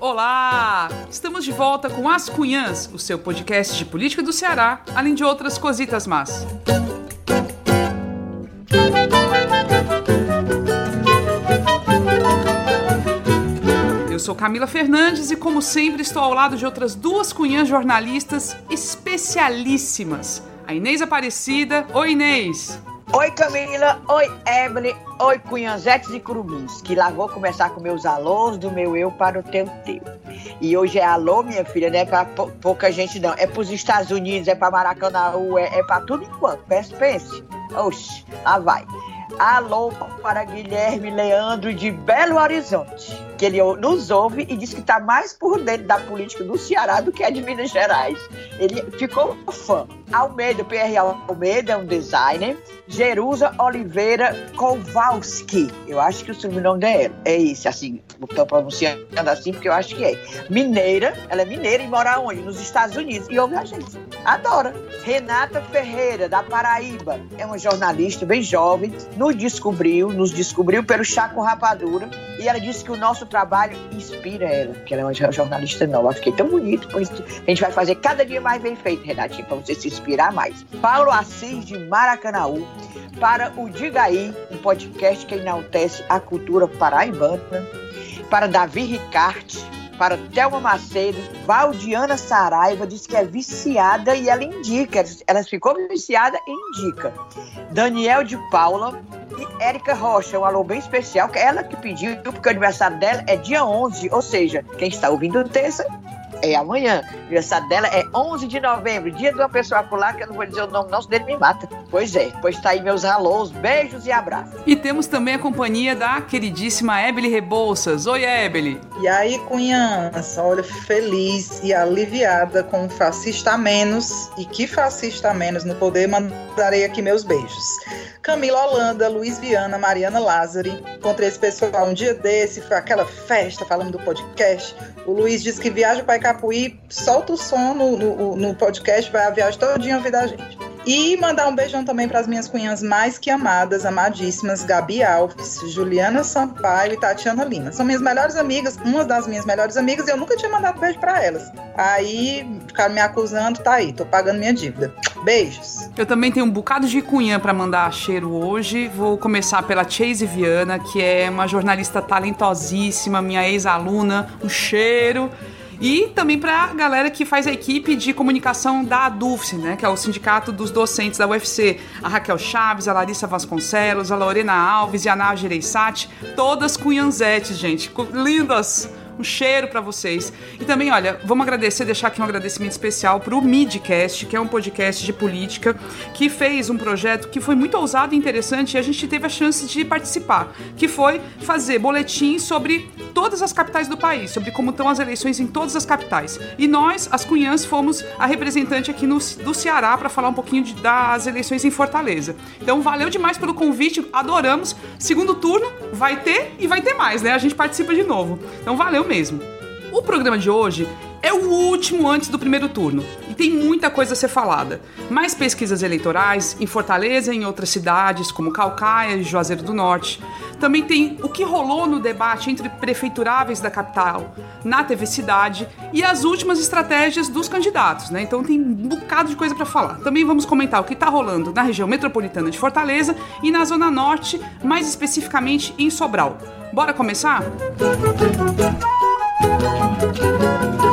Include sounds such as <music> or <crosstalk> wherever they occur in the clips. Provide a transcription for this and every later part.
Olá! Estamos de volta com As Cunhãs, o seu podcast de política do Ceará, além de outras cositas más. Eu sou Camila Fernandes e, como sempre, estou ao lado de outras duas cunhãs jornalistas especialíssimas. A Inês Aparecida. Oi, Inês! Oi Camila, oi Evelyn, oi Cunhanzetes e Curumins, que lá vou começar com meus alôs do meu eu para o teu teu. E hoje é alô, minha filha, não é para pouca gente não, é para os Estados Unidos, é para Maracanã, é, é para tudo enquanto, pense, pense. Oxi, lá vai. Alô para Guilherme Leandro de Belo Horizonte, que ele nos ouve e diz que está mais por dentro da política do Ceará do que a de Minas Gerais. Ele ficou fã. Almeida, PR Almeida, é um designer. Jerusa Oliveira Kowalski. Eu acho que o sobrenome dela é esse, assim, estou pronunciando assim porque eu acho que é. Mineira, ela é mineira e mora onde? Nos Estados Unidos. E ouve a gente. Adora. Renata Ferreira, da Paraíba, é uma jornalista bem jovem, nos descobriu, nos descobriu pelo Chá com Rapadura, e ela disse que o nosso trabalho inspira ela, que ela é uma jornalista nova. Eu fiquei tão bonito, pois a gente vai fazer cada dia mais bem feito, Renatinho, para você se inspirar mais. Paulo Assis, de Maracanaú, para o Diga Aí, um podcast que enaltece a cultura paraibana, para Davi Ricarte, para Thelma Macedo, Valdiana Saraiva diz que é viciada e ela indica, ela ficou viciada e indica. Daniel de Paula e Érica Rocha, um alô bem especial, que ela que pediu, porque o aniversário dela é dia 11, ou seja, quem está ouvindo terça é amanhã. O aniversário dela é 11 de novembro, dia de uma pessoa pular, que eu não vou dizer o nome, não, senão ele me mata. Pois é, pois tá aí meus alôs, beijos e abraços. E temos também a companhia da queridíssima Ebele Rebouças. Oi, Ebele. E aí, cunhãs, olha, feliz e aliviada com um fascista a menos, e que fascista a menos no poder, mandarei aqui meus beijos. Camila Holanda, Luiz Viana, Mariana Lázari. Encontrei esse pessoal um dia desse, foi aquela festa falando do podcast. O Luiz disse que viaja para Icapuí, solta o som no, no, no podcast, vai a viagem todinha ouvir da gente. E mandar um beijão também para as minhas cunhas mais que amadas, amadíssimas, Gabi Alves, Juliana Sampaio e Tatiana Lima. São minhas melhores amigas, uma das minhas melhores amigas, e eu nunca tinha mandado beijo para elas. Aí ficaram me acusando, tá aí, tô pagando minha dívida. Beijos. Eu também tenho um bocado de cunhã para mandar cheiro hoje. Vou começar pela Chase Viana, que é uma jornalista talentosíssima, minha ex-aluna. Um cheiro. E também para a galera que faz a equipe de comunicação da ADUFS, né, que é o Sindicato dos Docentes da UFC. A Raquel Chaves, a Larissa Vasconcelos, a Lorena Alves e a Ná Gereissati, todas cunhanzetes, gente. Lindas! Um cheiro para vocês. E também, olha, vamos agradecer, deixar aqui um agradecimento especial para o Midcast, que é um podcast de política, que fez um projeto que foi muito ousado e interessante e a gente teve a chance de participar, que foi fazer boletim sobre todas as capitais do país, sobre como estão as eleições em todas as capitais. E nós, as Cunhãs, fomos a representante aqui no, do Ceará para falar um pouquinho de, das eleições em Fortaleza. Então, valeu demais pelo convite, adoramos. Segundo turno vai ter e vai ter mais, né? A gente participa de novo. Então, valeu mesmo. O programa de hoje é o último antes do primeiro turno tem muita coisa a ser falada. Mais pesquisas eleitorais em Fortaleza e em outras cidades, como Calcaia e Juazeiro do Norte. Também tem o que rolou no debate entre prefeituráveis da capital na TV Cidade e as últimas estratégias dos candidatos, né? Então tem um bocado de coisa para falar. Também vamos comentar o que está rolando na região metropolitana de Fortaleza e na Zona Norte, mais especificamente em Sobral. Bora começar? Música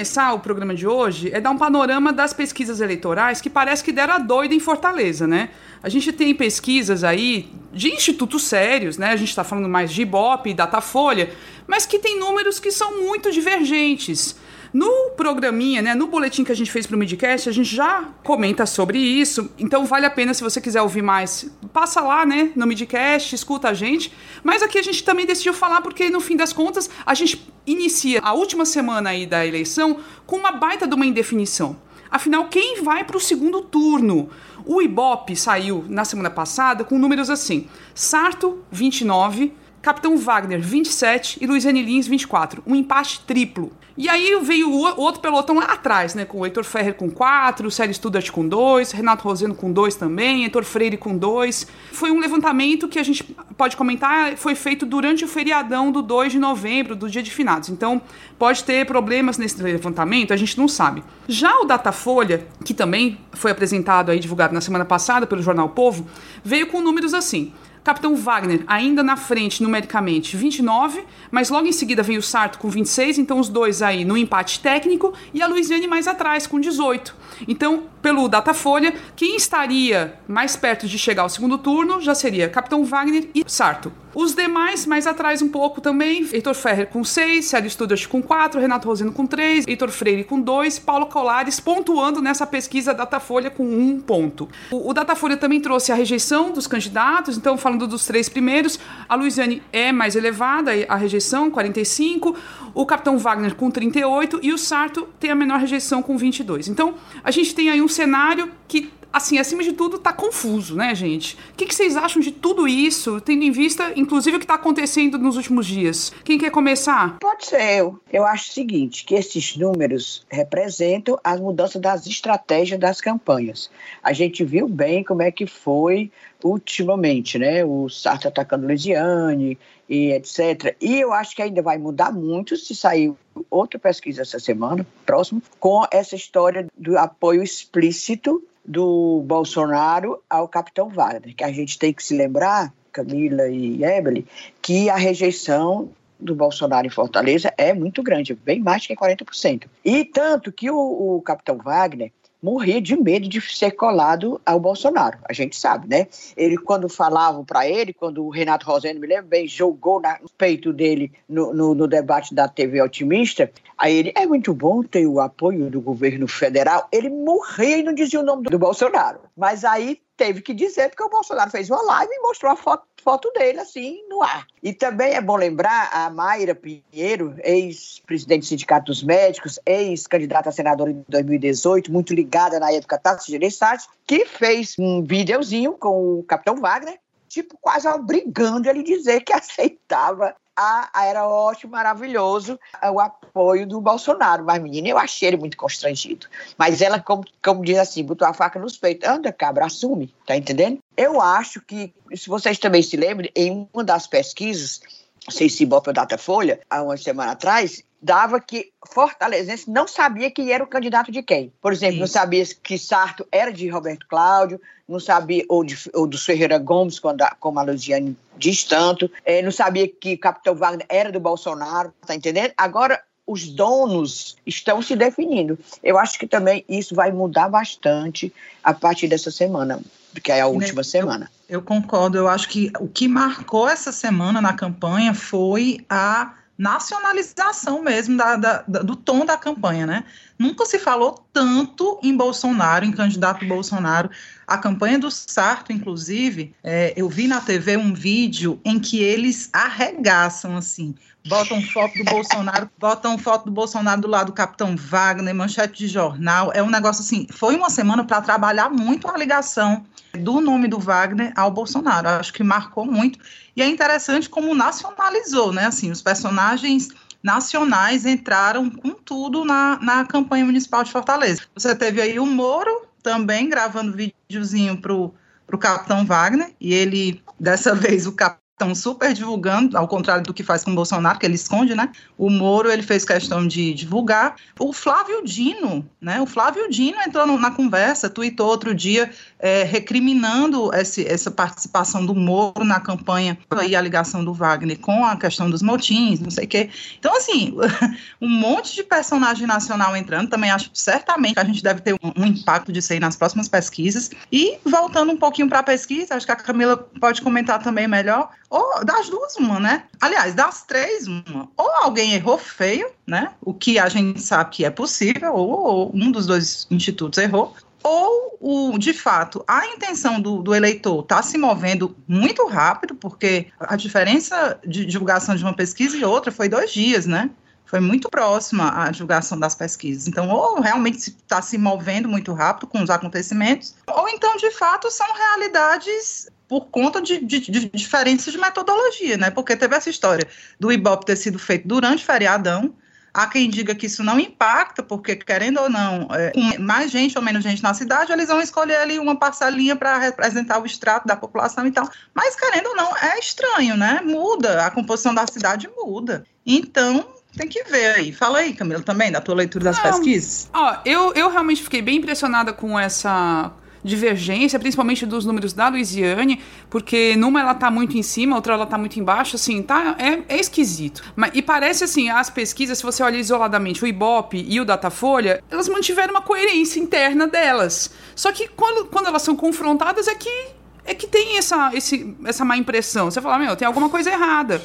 começar o programa de hoje é dar um panorama das pesquisas eleitorais que parece que deram a doida em Fortaleza, né? A gente tem pesquisas aí de institutos sérios, né? A gente está falando mais de Ibope Datafolha, mas que tem números que são muito divergentes. No programinha, né, no boletim que a gente fez para o Midcast, a gente já comenta sobre isso. Então vale a pena se você quiser ouvir mais, passa lá, né, no Midcast, escuta a gente. Mas aqui a gente também decidiu falar porque no fim das contas a gente inicia a última semana aí da eleição com uma baita de uma indefinição. Afinal, quem vai para o segundo turno? O Ibope saiu na semana passada com números assim: Sarto 29, Capitão Wagner, 27 e Luiziane Lins, 24. Um empate triplo. E aí veio o outro pelotão lá atrás, né? Com o Heitor Ferrer com 4, o Célio Studart com 2, Renato Roseno com 2 também, Heitor Freire com 2. Foi um levantamento que a gente pode comentar, foi feito durante o feriadão do 2 de novembro, do dia de finados. Então, pode ter problemas nesse levantamento, a gente não sabe. Já o Datafolha, que também foi apresentado aí, divulgado na semana passada pelo jornal Povo, veio com números assim. Capitão Wagner ainda na frente numericamente 29, mas logo em seguida vem o Sarto com 26, então os dois aí no empate técnico e a Luiziane mais atrás com 18. Então, pelo Datafolha, quem estaria mais perto de chegar ao segundo turno já seria Capitão Wagner e Sarto. Os demais, mais atrás um pouco também, Heitor Ferrer com 6, Célio Studart com 4, Renato Rosino com 3, Heitor Freire com 2, Paulo Colares pontuando nessa pesquisa Datafolha com 1 um ponto. O, o Datafolha também trouxe a rejeição dos candidatos, então falando dos três primeiros, a Luiziane é mais elevada, a rejeição, 45, o Capitão Wagner com 38 e o Sarto tem a menor rejeição com 22. Então, a gente tem aí um cenário que assim, acima de tudo, tá confuso, né, gente? O que, que, vocês acham de tudo isso, tendo em vista, inclusive, o que está acontecendo nos últimos dias? Quem quer começar? Pode ser eu. Eu acho o seguinte, que esses números representam as mudanças das estratégias das campanhas. A gente viu bem como é que foi ultimamente, né? O Sartre atacando Lisiane e etc. E eu acho que ainda vai mudar muito se sair outra pesquisa essa semana, próximo, com essa história do apoio explícito do Bolsonaro ao capitão Wagner, que a gente tem que se lembrar, Camila e Ebele, que a rejeição do Bolsonaro em Fortaleza é muito grande, bem mais que 40%. E tanto que o, o capitão Wagner morria de medo de ser colado ao Bolsonaro. A gente sabe, né? Ele, quando falavam para ele, quando o Renato Rosendo, me lembro bem, jogou no peito dele no, no, no, debate da TV Otimista, aí ele, é muito bom ter o apoio do governo federal. Ele morria e não dizia o nome do, do Bolsonaro. Mas aí teve que dizer, porque o Bolsonaro fez uma live e mostrou a foto, foto dele assim no ar. E também é bom lembrar a Mayra Pinheiro, ex-presidente do Sindicato dos Médicos, ex-candidata a senadora em 2018, muito ligada na época Tassi Gereissati, que fez um videozinho com o Capitão Wagner, tipo, quase obrigando ele a dizer que <laughs> aceitava a, a, era ótimo, maravilhoso o apoio do Bolsonaro. Mas, menina, eu achei ele muito constrangido. Mas ela, como, como diz assim, botou a faca nos peitos. Anda, cabra, assume, tá entendendo? Eu acho que, se vocês também se lembram, em uma das pesquisas, não sei se Ibope ou Datafolha, há uma semana atrás, dava que Fortalezense não sabia quem era o candidato de quem. Por exemplo, Isso. não sabia que Sarto era de Roberto Cláudio, não sabia, ou, de, ou do Ferreira Gomes, quando a, como a Luziane diz tanto, é, não sabia que Capitão Wagner era do Bolsonaro, tá entendendo? Agora, os donos estão se definindo. Eu acho que também isso vai mudar bastante a partir dessa semana, que é a última eu, semana. Eu concordo, eu acho que o que marcou essa semana na campanha foi a nacionalização mesmo da, da, do tom da campanha, né? Nunca se falou tanto em Bolsonaro, em candidato Bolsonaro. A campanha do Sarto, inclusive, é, eu vi na TV um vídeo em que eles arregaçam assim, botam foto do Bolsonaro, botam foto do Bolsonaro do lado do Capitão Wagner, manchete de jornal. É um negócio assim. Foi uma semana para trabalhar muito a ligação do nome do Wagner ao Bolsonaro. Acho que marcou muito. E é interessante como nacionalizou, né? Assim, os personagens nacionais entraram com tudo na, na campanha municipal de Fortaleza. Você teve aí o Moro também gravando videozinho pro para o Capitão Wagner, e ele, dessa <laughs> vez, o Cap estão super divulgando, ao contrário do que faz com o Bolsonaro, que ele esconde, né? O Moro, ele fez questão de divulgar. O Flávio Dino, né? O Flávio Dino entrou na conversa, tweetou outro dia, é, recriminando esse, essa participação do Moro na campanha e a ligação do Wagner com a questão dos motins, não sei o quê. Então, assim, <laughs> um monte de personagem nacional entrando, também acho certamente que a gente deve ter um, um impacto disso aí nas próximas pesquisas. E voltando um pouquinho para a pesquisa, acho que a Camila pode comentar também melhor, ou das duas, uma, né? Aliás, das três, uma. Ou alguém errou feio, né? O que a gente sabe que é possível, ou, ou um dos dois institutos errou, ou o, de fato a intenção do, do eleitor está se movendo muito rápido, porque a diferença de divulgação de uma pesquisa e outra foi dois dias, né? Foi muito próxima a divulgação das pesquisas. Então, ou realmente está se movendo muito rápido com os acontecimentos, ou então, de fato, são realidades por conta de, de, de, diferenças de metodologia, né? Porque teve essa história do Ibope ter sido feito durante feriadão, Há quem diga que isso não impacta, porque, querendo ou não, é, com mais gente ou menos gente na cidade, eles vão escolher ali uma parcelinha para representar o extrato da população e tal. Mas, querendo ou não, é estranho, né? Muda, a composição da cidade muda. Então, tem que ver aí. Fala aí, Camila, também, da tua leitura das não, pesquisas. Ó, eu, eu realmente fiquei bem impressionada com essa divergência, principalmente dos números da Louisiane, porque numa ela tá muito em cima, outra ela tá muito embaixo, assim, tá, é, é esquisito. Mas, e parece assim, as pesquisas, se você olha isoladamente o Ibope e o Datafolha, elas mantiveram uma coerência interna delas. Só que quando, quando elas são confrontadas é que é que tem essa, esse, essa má impressão. Você fala, meu, tem alguma coisa errada.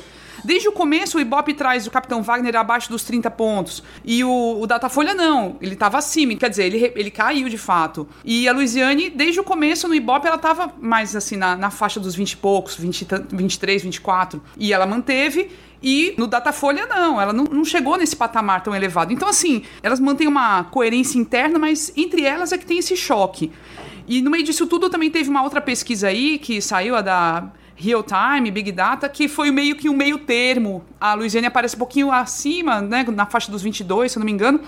Desde o começo, o Ibope traz o Capitão Wagner abaixo dos 30 pontos. E o, o Datafolha não. Ele estava acima. Quer dizer, ele, ele caiu de fato. E a Luiziane, desde o começo no Ibope, ela estava mais assim, na, na faixa dos 20 e poucos, 20, 23, 24. E ela manteve. E no Datafolha, não, ela não, não, chegou nesse patamar tão elevado. Então, assim, elas mantêm uma coerência interna, mas entre elas é que tem esse choque. E no meio disso tudo também teve uma outra pesquisa aí que saiu, a da real time, big data, que foi meio que um meio termo. A Luiziane aparece um pouquinho acima, né, na faixa dos 22, se eu não me engano.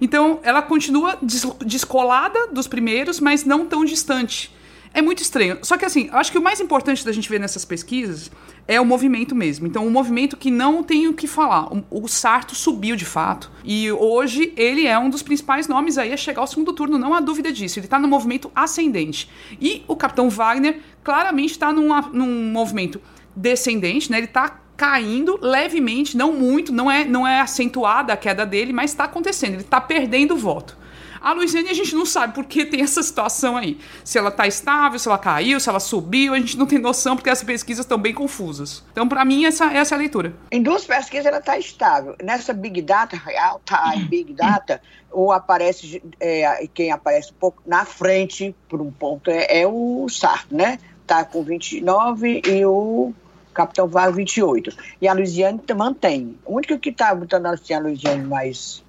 Então, ela continua descolada dos primeiros, mas não tão distante. É muito estranho. Só que assim, acho que o mais importante da gente ver nessas pesquisas é o movimento mesmo. Então, um movimento que não tem o que falar. O, Sarto subiu de fato. E hoje ele é um dos principais nomes aí a chegar ao segundo turno, não há dúvida disso. Ele está no movimento ascendente. E o Capitão Wagner claramente está num, num movimento descendente, né? Ele está caindo levemente, não muito, não é, não é acentuada a queda dele, mas está acontecendo. Ele está perdendo voto. A Luiziane a gente não sabe por que tem essa situação aí. Se ela tá estável, se ela caiu, se ela subiu, a gente não tem noção porque as pesquisas estão bem confusas. Então, para mim, essa, essa é a leitura. Em duas pesquisas ela tá estável. Nessa Big Data, Real Time Big Data, ou aparece, é, quem aparece um pouco na frente, por um ponto, é, é o Sarto, né? Tá com 29 e o Capitão Vargas 28. E a Luiziane mantém. O único que está botando assim, a Luiziane mais,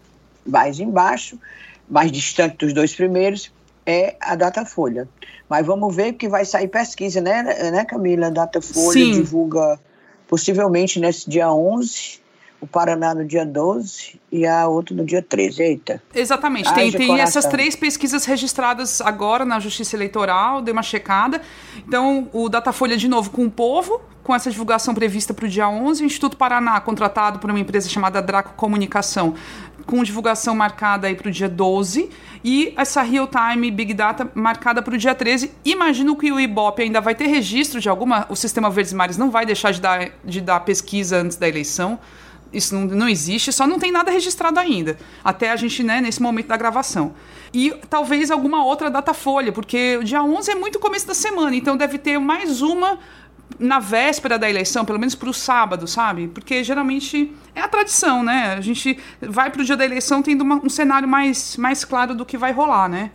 mais embaixo mais distante dos dois primeiros, é a Datafolha. Mas vamos ver que vai sair pesquisa, né, né Camila? A Datafolha Sim. divulga possivelmente nesse dia 11, o Paraná no dia 12 e a outra no dia 13. Eita. Exatamente. tem, tem essas três pesquisas registradas agora na Justiça Eleitoral, dei uma checada. Então, o Datafolha, de novo, com o povo, com essa divulgação prevista para o dia 11. O Instituto Paraná, contratado por uma empresa chamada Draco Comunicação, com divulgação marcada aí para o dia 12 e essa real time big data marcada para o dia 13. Imagino que o Ibope ainda vai ter registro de alguma, o sistema Verdes Mares não vai deixar de dar, de dar pesquisa antes da eleição. Isso não, não existe, só não tem nada registrado ainda. Até a gente, né, nesse momento da gravação. E talvez alguma outra data folha, porque o dia 11 é muito começo da semana, então deve ter mais uma na véspera da eleição, pelo menos para o sábado, sabe? Porque geralmente é a tradição, né? A gente vai para o dia da eleição tendo uma, um cenário mais, mais claro do que vai rolar, né?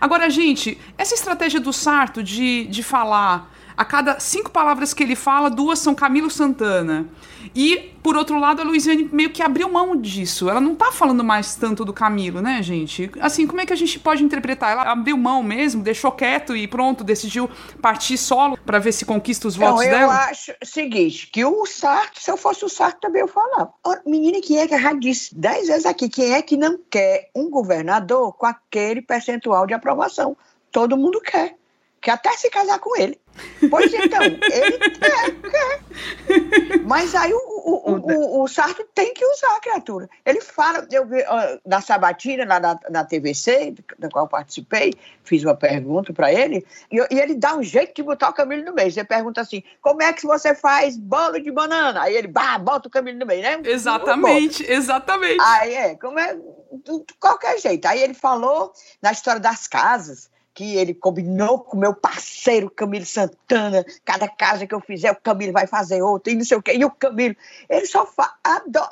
Agora, gente, essa estratégia do Sarto de, de falar a cada cinco palavras que ele fala, duas são Camilo Santana. E, por outro lado, a Luiziane meio que abriu mão disso. Ela não tá falando mais tanto do Camilo, né, gente? Assim, como é que a gente pode interpretar? Ela abriu mão mesmo, deixou quieto e pronto, decidiu partir solo para ver se conquista os votos eu dela? Eu acho o seguinte, que o Sarto, se eu fosse o Sarto, também eu falava. Menina, quem é que já disse dez vezes aqui, quem é que não quer um governador com aquele percentual de aprovação? Todo mundo quer. Quer até se casar com ele. Pois então, ele quer, quer. Mas aí o, o, o, o, Sarto tem que usar a criatura. Ele fala, eu vi na sabatina, lá na, na TVC, da qual participei, fiz uma pergunta para ele, e, e, ele dá um jeito de botar o Camilo no meio. Você pergunta assim: como é que você faz bolo de banana? Aí ele, bah, bota o Camilo no meio, né? Exatamente, exatamente. Aí é, como é, de qualquer jeito. Aí ele falou na história das casas que ele combinou com meu parceiro Camilo Santana, cada casa que eu fizer, o Camilo vai fazer outra, e não sei o quê, e o Camilo, ele só faz,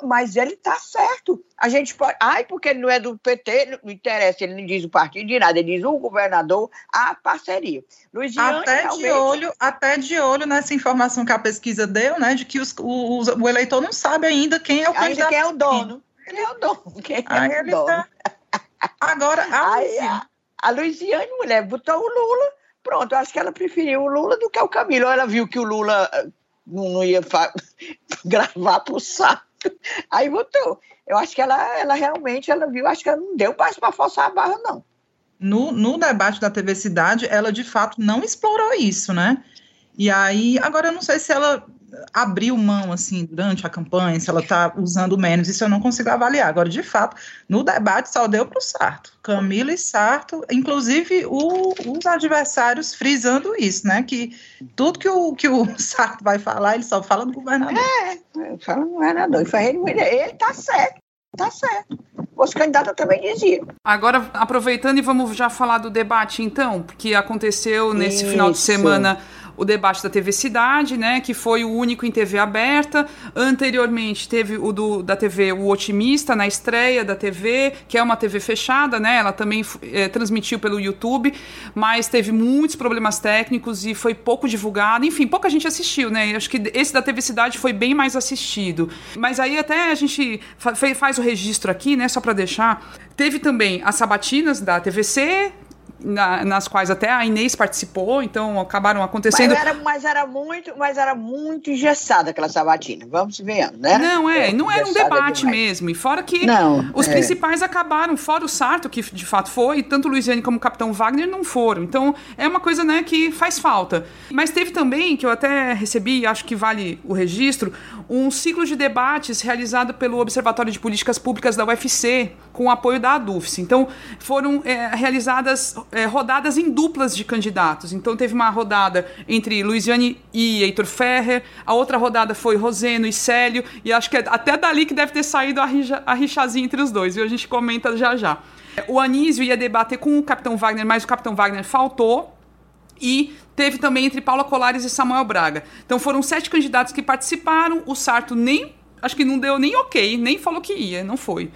mas ele tá certo. A gente pode, ai, porque ele não é do PT, não interessa, ele não diz o partido de nada, ele diz o governador, a parceria. Luiziane, até talvez... de olho, até de olho nessa informação que a pesquisa deu, né, de que os, o, o eleitor não sabe ainda quem é o ainda candidato. quem é o dono. Ele é o dono. Quem é o dono. Tá... Agora, a Aí, a, Luiziane, mulher, botou o Lula Pronto, acho que ela preferiu o Lula do que o Camilo. Ela viu que o Lula eh, não ia <laughs> gravar pro saco. Aí votou. Eu acho que ela, ela realmente ela viu, acho que ela não deu mais para forçar a barra, não. No, no debate da TV Cidade, ela de fato não explorou isso, né? E aí, agora eu não sei se ela abriu mão, assim, durante a campanha, se ela está usando menos, isso eu não consigo avaliar. Agora, de fato, no debate só deu para o Sarto. Camila e Sarto, inclusive o, os adversários frisando isso, né? Que tudo que o, que o <laughs> Sarto vai falar, ele só fala do governador. É, fala do governador. Ele, ele tá certo, tá certo. Os candidatos também diziam. Agora, aproveitando e vamos já falar do debate, então, porque aconteceu nesse isso. final de semana o debate da TV Cidade, né, que foi o único em TV aberta. Anteriormente teve o do, da TV O Otimista na estreia da TV, que é uma TV fechada, né? Ela também é, transmitiu pelo YouTube, mas teve muitos problemas técnicos e foi pouco divulgado. Enfim, pouca gente assistiu, né? Acho que esse da TV Cidade foi bem mais assistido. Mas aí até a gente faz o registro aqui, né, só para deixar. Teve também as sabatinas da TVC, na, nas quais até a Inês participou, então acabaram acontecendo. Mas era, mas era muito, mas era muito engessada aquela sabatina, vamos ver, né? Não, é, não era um debate demais. mesmo. E fora que não, os é. principais acabaram, fora o Sarto, que de fato foi, tanto o Luiziane como o Capitão Wagner não foram. Então é uma coisa né, que faz falta. Mas teve também, que eu até recebi, acho que vale o registro, um ciclo de debates realizado pelo Observatório de Políticas Públicas da UFC, com o apoio da ADUFS. Então foram é, realizadas é, rodadas em duplas de candidatos. Então teve uma rodada entre Luiziane e Heitor Ferrer, a outra rodada foi Roseno e Célio, e acho que é até dali que deve ter saído a, rixa, a rixazinha entre os dois, viu? A gente comenta já já. O Anísio ia debater com o Capitão Wagner, mas o Capitão Wagner faltou. E teve também entre Paula Colares e Samuel Braga. Então foram sete candidatos que participaram. O Sarto nem. Acho que não deu nem ok, nem falou que ia, não foi.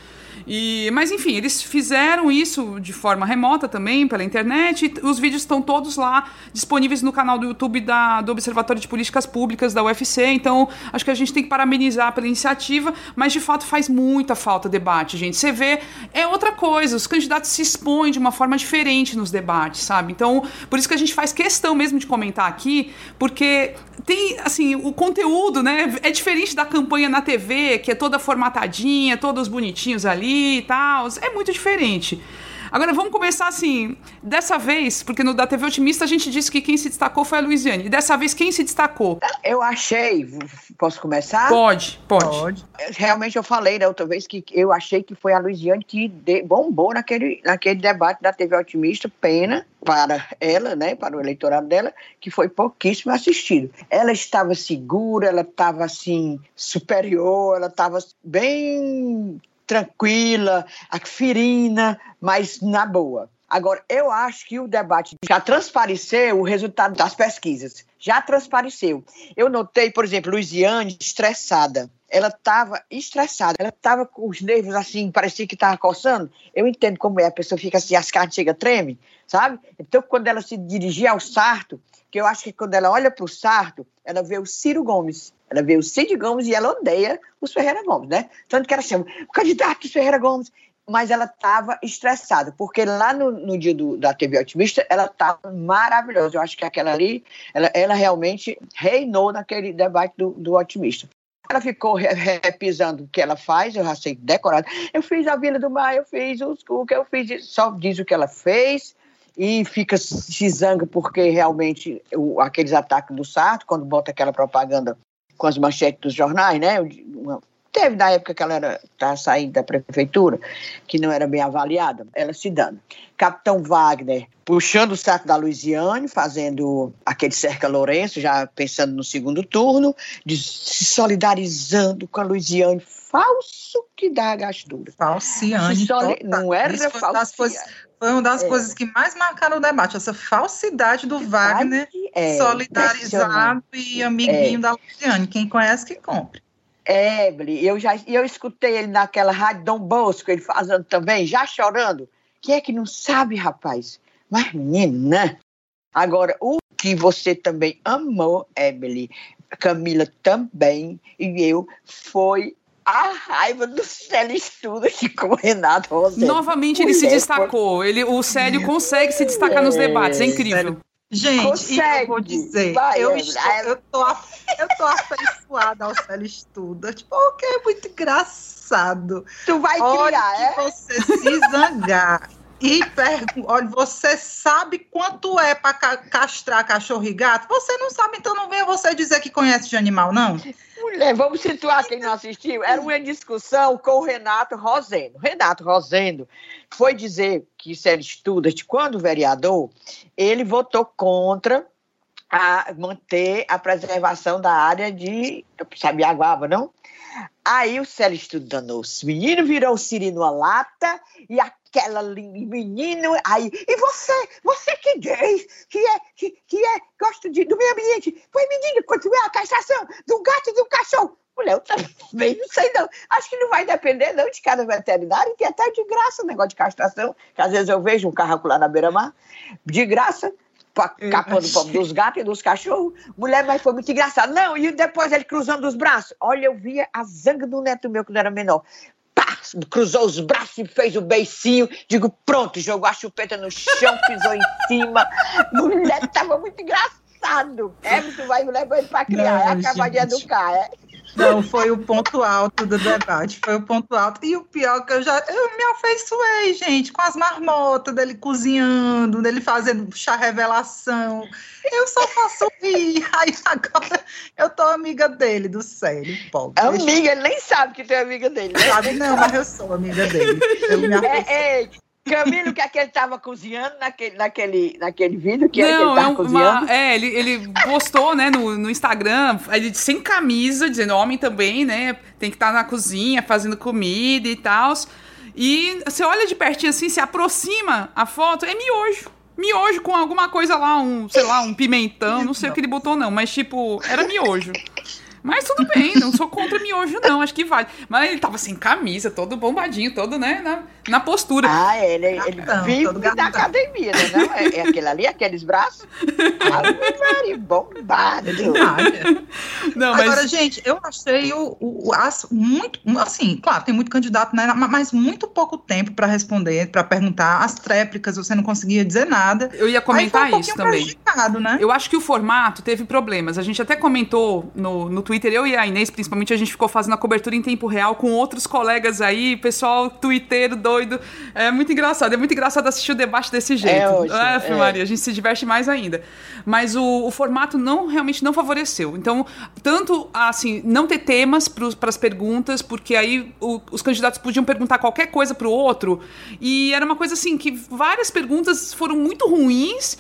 E, mas enfim, eles fizeram isso de forma remota também, pela internet. os vídeos estão todos lá disponíveis no canal do YouTube da, do Observatório de Políticas Públicas da UFC. Então, acho que a gente tem que parabenizar pela iniciativa, mas de fato faz muita falta debate, gente. Você vê, é outra coisa. Os candidatos se expõem de uma forma diferente nos debates, sabe? Então, por isso que a gente faz questão mesmo de comentar aqui, porque tem, assim, o conteúdo, né? É diferente da campanha na TV, que é toda formatadinha, todos bonitinhos ali e tal. É muito diferente. Agora vamos começar assim, dessa vez, porque no da TV Otimista a gente disse que quem se destacou foi a Luiziane. E dessa vez quem se destacou? Eu achei, posso começar? Pode, pode. pode. Realmente eu falei da outra vez que eu achei que foi a Luiziane que bombou naquele, naquele debate da TV Otimista, pena para ela, né, para o eleitorado dela, que foi pouquíssimo assistido. Ela estava segura, ela estava assim superior, ela estava bem tranquila, firina, mas na boa. Agora, eu acho que o debate já transpareceu o resultado das pesquisas. Já transpareceu. Eu notei, por exemplo, Luiziane estressada. Ela estava estressada, ela estava com os nervos assim, parecia que estava coçando. Eu entendo como é, a pessoa fica assim, as cartas chegam, treme, sabe? Então, quando ela se dirigia ao Sarto, que eu acho que quando ela olha para o Sarto, ela vê o Ciro Gomes, ela vê o Cid Gomes e ela odeia os Ferreira Gomes, né? Tanto que ela chama o candidato Ferreira Gomes. Mas ela estava estressada, porque lá no, no dia do, da TV Otimista, ela estava maravilhosa. Eu acho que aquela ali, ela, ela realmente reinou naquele debate do, do Otimista. Ela ficou repisando o que ela faz, eu já sei decorado. Eu fiz a Vila do Mar, eu fiz o que eu fiz, só diz o que ela fez, e fica se zanga porque realmente o, aqueles ataques do Sarto, quando bota aquela propaganda com as manchetes dos jornais, né? Teve na época que ela era tá saindo da prefeitura, que não era bem avaliada, ela se dando. Capitão Wagner puxando o saco da Luiziane, fazendo aquele cerca Lourenço, já pensando no segundo turno, de, se solidarizando com a Luiziane, falso que dá gastura. Falciane. Soli... Não era falso. Foi uma das é. coisas que mais marcaram o debate, essa falsidade do Wagner é, solidarizado e amiguinho é. da Luciane. Quem conhece, que compre. É, eu já eu escutei ele naquela rádio Dom Bosco, ele fazendo também, já chorando. Quem é que não sabe, rapaz? Mas, menina, agora, o que você também amou, Emily, Camila também, e eu, foi a raiva do Célio Estudo aqui com o Renato Rosé. Novamente ele se destacou. Ele, o Célio consegue se destacar é, nos debates, é incrível. Gente, Consegue. eu vou dizer, Vai, eu, estou, eu, tô, eu tô afeiçoada ao Célio Estuda, tipo, porque é muito engraçado. Tu vai Olha criar, é? você se zangar e pergunta, olha, você sabe quanto é para castrar cachorro e gato? Você não sabe, então não venha você dizer que conhece de animal, não. Mulher, vamos situar quem não assistiu. Era uma discussão com o Renato Rosendo. Renato Rosendo foi dizer que ele estuda, quando vereador, ele votou contra a manter a preservação da área de Sabiaguaba, não? Aí o Célio Estudo danou-se. Menino virou o Siri numa lata e a aquela menino aí, e você, você que diz que é, que, que é, gosta de, do meio ambiente, foi menino, quando tiver a castração do gato e do cachorro. Mulher, eu também <laughs> não sei não. Acho que não vai depender não de cada veterinário, que é até de graça o negócio de castração, que às vezes eu vejo um carro lá na beira-mar, de graça, capando o dos gatos e dos cachorros. Mulher, mas foi muito engraçado. Não, e depois ele cruzando os braços. Olha, eu via a zanga do neto meu quando era menor cruzou os braços e fez o beicinho. Digo, pronto, jogou a chupeta no chão, pisou em cima. <laughs> Mulher, tava muito engraçado. É, tu vai levar ele pra criar, Não, é acabar de educar, é. Não, foi o ponto alto do debate, foi o ponto alto. E o pior que eu já eu me afeiçoei, gente, com as marmotas dele cozinhando, dele fazendo chá revelação. Eu só faço rir. <laughs> Aí agora eu tô amiga dele, do sério. Pô, amiga, ele nem sabe que tu é amiga dele. Né? Sabe, não, mas eu sou amiga dele. Eu me é, é, Camilo, que é que ele estava cozinhando naquele, naquele, naquele vídeo que, Não, é que ele estava é cozinhando? É, ele, ele postou, né, no, no Instagram, ele sem camisa, dizendo homem também, né, tem que estar tá na cozinha fazendo comida e tal. E você olha de pertinho assim, se aproxima a foto, é miojo. Miojo com alguma coisa lá, um, sei lá, um pimentão, não sei o que ele botou não, mas tipo, era miojo. Mas tudo bem, não sou contra miojo, não, acho que vale. Mas ele tava sem camisa, todo bombadinho, todo, né, na, na postura. Ah, ele, ele gatão, vive da academia, né? Não? É, é aquele ali, aqueles braços. Ave bombado. Não, mas... Agora, gente, eu achei o, o, as, muito, assim, claro, tem muito candidato, né? Mas muito pouco tempo para responder, para perguntar. As tréplicas, você não conseguia dizer nada. Eu ia comentar um isso também. Né? Eu acho que o formato teve problemas. A gente até comentou no, no Twitter Twitter, eu e a Inês, principalmente, a gente ficou fazendo a cobertura em tempo real com outros colegas aí, pessoal twitteiro doido. É muito engraçado, é muito engraçado assistir o debate desse jeito. É, hoje, é, é. Maria, a gente se diverte mais ainda. Mas o, o, formato não realmente não favoreceu. Então, tanto assim, não ter temas para as perguntas, porque aí o, os candidatos podiam perguntar qualquer coisa para o outro, e era uma coisa assim que várias perguntas foram muito ruins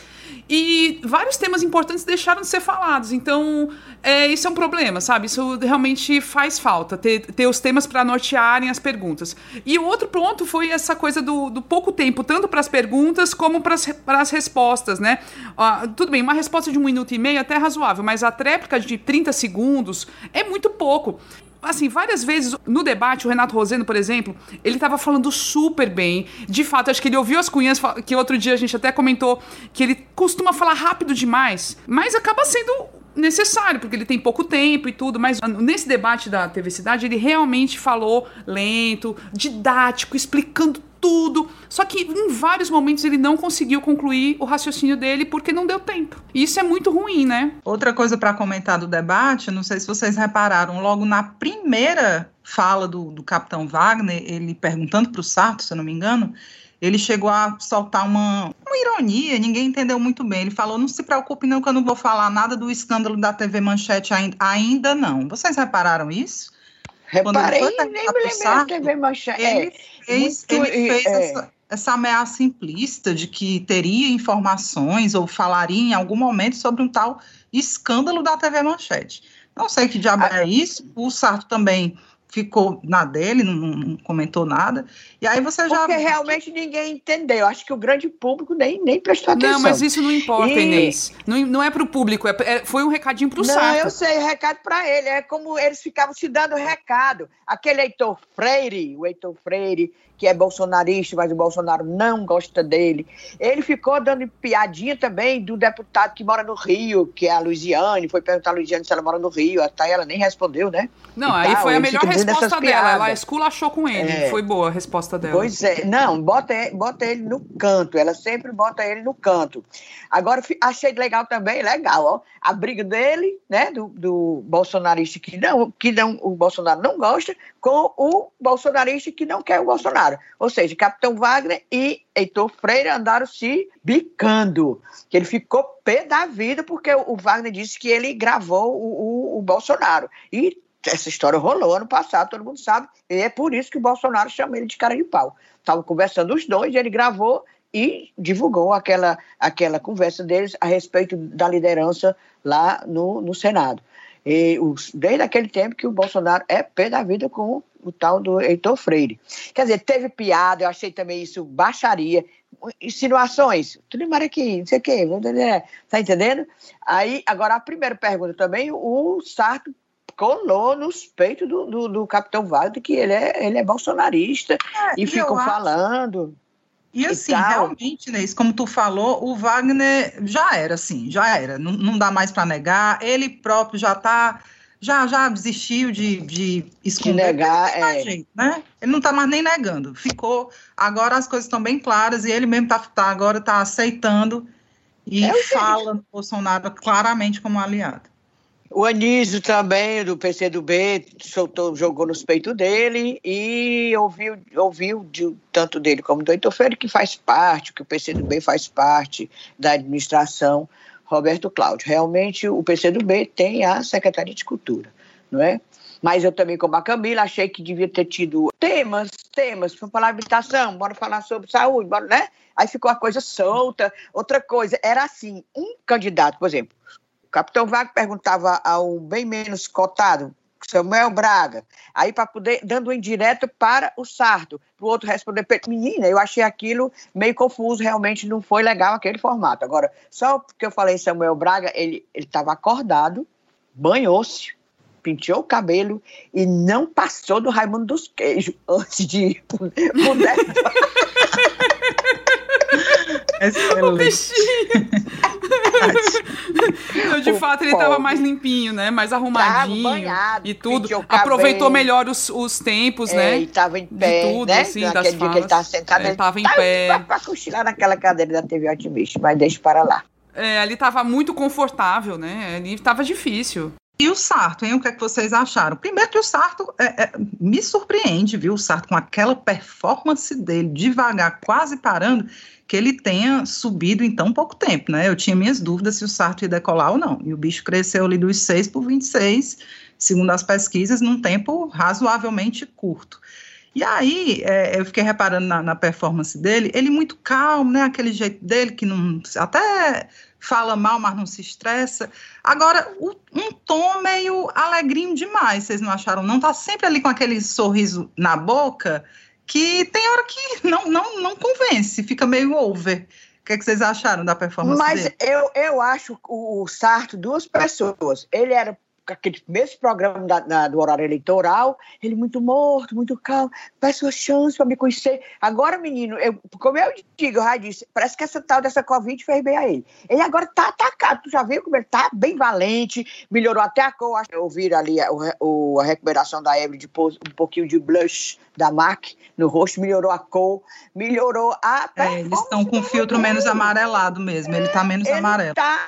e vários temas importantes deixaram de ser falados. Então, é, isso é um problema, sabe? Isso realmente faz falta, ter, ter os temas para nortearem as perguntas. E o outro ponto foi essa coisa do, do pouco tempo, tanto para as perguntas como para as respostas, né? Ah, tudo bem, uma resposta de um minuto e meio é até razoável, mas a tréplica de 30 segundos é muito pouco assim, várias vezes no debate, o Renato Roseno, por exemplo, ele estava falando super bem. De fato, acho que ele ouviu as cunhas, que outro dia a gente até comentou que ele costuma falar rápido demais, mas acaba sendo necessário, porque ele tem pouco tempo e tudo, mas nesse debate da TV Cidade, ele realmente falou lento, didático, explicando tudo. Só que em vários momentos ele não conseguiu concluir o raciocínio dele porque não deu tempo. E isso é muito ruim, né? Outra coisa para comentar do debate, não sei se vocês repararam, logo na primeira fala do, do capitão Wagner, ele perguntando para o Sarto, se eu não me engano, ele chegou a soltar uma, uma ironia, ninguém entendeu muito bem. Ele falou: não se preocupe, não, que eu não vou falar nada do escândalo da TV Manchete ainda, ainda não. Vocês repararam isso? Reparei, nem me lembrei da TV Manchete. Ele fez, muito, ele fez é. essa, essa ameaça implícita de que teria informações ou falaria em algum momento sobre um tal escândalo da TV Manchete. Não sei que diabo é isso. O Sarto também ficou na dele, não, não, comentou nada. E aí você já. Porque realmente ninguém entendeu. Acho que o grande público nem, nem prestou atenção. Não, mas isso não importa, e... Inês. Não, não é para o público, é, é, foi um recadinho para o. Não, eu sei, recado para ele. É como eles ficavam te dando recado. Aquele Heitor Freire, o Heitor Freire, que é bolsonarista, mas o Bolsonaro não gosta dele. Ele ficou dando piadinha também do deputado que mora no Rio, que é a Luiziane, foi perguntar a Luiziane se ela mora no Rio, até ela nem respondeu, né? Não, e aí tal. foi a melhor resposta dela, ela esculachou com ele, é. foi boa a resposta dela. Pois é, não, bota bota ele no canto, ela sempre bota ele no canto. Agora, achei legal também, legal, ó, a briga dele, né, do, do bolsonarista que não, que não, o Bolsonaro não gosta, com o bolsonarista que não quer o Bolsonaro. Ou seja, Capitão Wagner e Heitor Freire andaram se bicando. Que ele ficou pé da vida porque o Wagner disse que ele gravou o, o, o Bolsonaro. E essa história rolou ano passado, todo mundo sabe, e é por isso que o Bolsonaro chama ele de cara de pau. Estavam conversando os dois, ele gravou e divulgou aquela, aquela conversa deles a respeito da liderança lá no, no Senado. E os, desde aquele tempo que o Bolsonaro é pé da vida com o tal do Heitor Freire. Quer dizer, teve piada, eu achei também isso baixaria, insinuações, tudo aqui, não sei o quê, tá entendendo? Aí, agora a primeira pergunta também, o Sarto colou nos peitos do, do, do Capitão Wagner que ele é, ele é bolsonarista é, e ficou falando. E assim, e realmente, né, isso como tu falou, o Wagner já era assim, já era, não, não dá mais para negar, ele próprio já tá, já, já desistiu de, de esconder. De negar, é. Jeito, né? Ele não tá mais nem negando, ficou, agora as coisas estão bem claras e ele mesmo tá, tá agora tá aceitando e é fala no Bolsonaro claramente como aliado. O Anísio também, do PCdoB, soltou, jogou nos peitos dele e ouviu, ouviu de, tanto dele como do Heitor Freire, que faz parte, que o PCdoB faz parte da administração Roberto Cláudio. Realmente, o PCdoB tem a Secretaria de Cultura, não é? Mas eu também, como a Camila, achei que devia ter tido temas, temas, para falar habitação, bora falar sobre saúde, bora, né? Aí ficou a coisa solta. Outra coisa, era assim, um candidato, por exemplo, Capitão Wagner perguntava ao bem menos cotado, Samuel Braga, aí para poder, dando um indireto para o Sarto, para o outro responder, menina, eu achei aquilo meio confuso, realmente não foi legal aquele formato. Agora, só porque eu falei Samuel Braga, ele estava acordado, banhou-se, pintou o cabelo e não passou do Raimundo dos Queijos <laughs> antes de ir pro, pro <laughs> Excelente. <laughs> Bichinho. <laughs> de o fato, ele estava mais limpinho, né? Mais arrumadinho banhado, e tudo. Aproveitou melhor os, os tempos, é, né? E tava em pé, de tudo, né? assim, Naquele das dia que ele tava sentado, é, ele tava em pé. Pra cochilar naquela cadeira da TV Otimista, mas deixa para lá. É, ali tava muito confortável, né? Ali tava difícil. E o Sarto, hein? O que é que vocês acharam? Primeiro que o Sarto é, é, me surpreende, viu? O Sarto com aquela performance dele, devagar, quase parando, que ele tenha subido em tão pouco tempo, né? Eu tinha minhas dúvidas se o Sarto ia decolar ou não. E o bicho cresceu ali dos 6 por 26, segundo as pesquisas, num tempo razoavelmente curto. E aí, é, eu fiquei reparando na, na, performance dele, ele muito calmo, né? Aquele jeito dele que não. Até fala mal, mas não se estressa. Agora, o, um tom meio alegrinho demais, vocês não acharam? Não tá sempre ali com aquele sorriso na boca, que tem hora que não, não, não convence, fica meio over. O que, é que vocês acharam da performance Mas dele? eu, eu acho o Sarto duas pessoas. Ele era aquele mesmo programa da, da, do horário eleitoral, ele muito morto, muito calmo, peço uma chance para me conhecer. Agora, menino, eu, como eu digo, eu já disse, parece que essa tal dessa Covid fez bem a ele. Ele agora tá atacado, tu já viu como ele tá bem valente, melhorou até a cor, ouvir ali a, o, a recuperação da Evelyn de pôr um pouquinho de blush da MAC no rosto, melhorou a cor, melhorou a é, eles estão com filtro menos amarelado mesmo, ele tá menos ele amarelo. Tá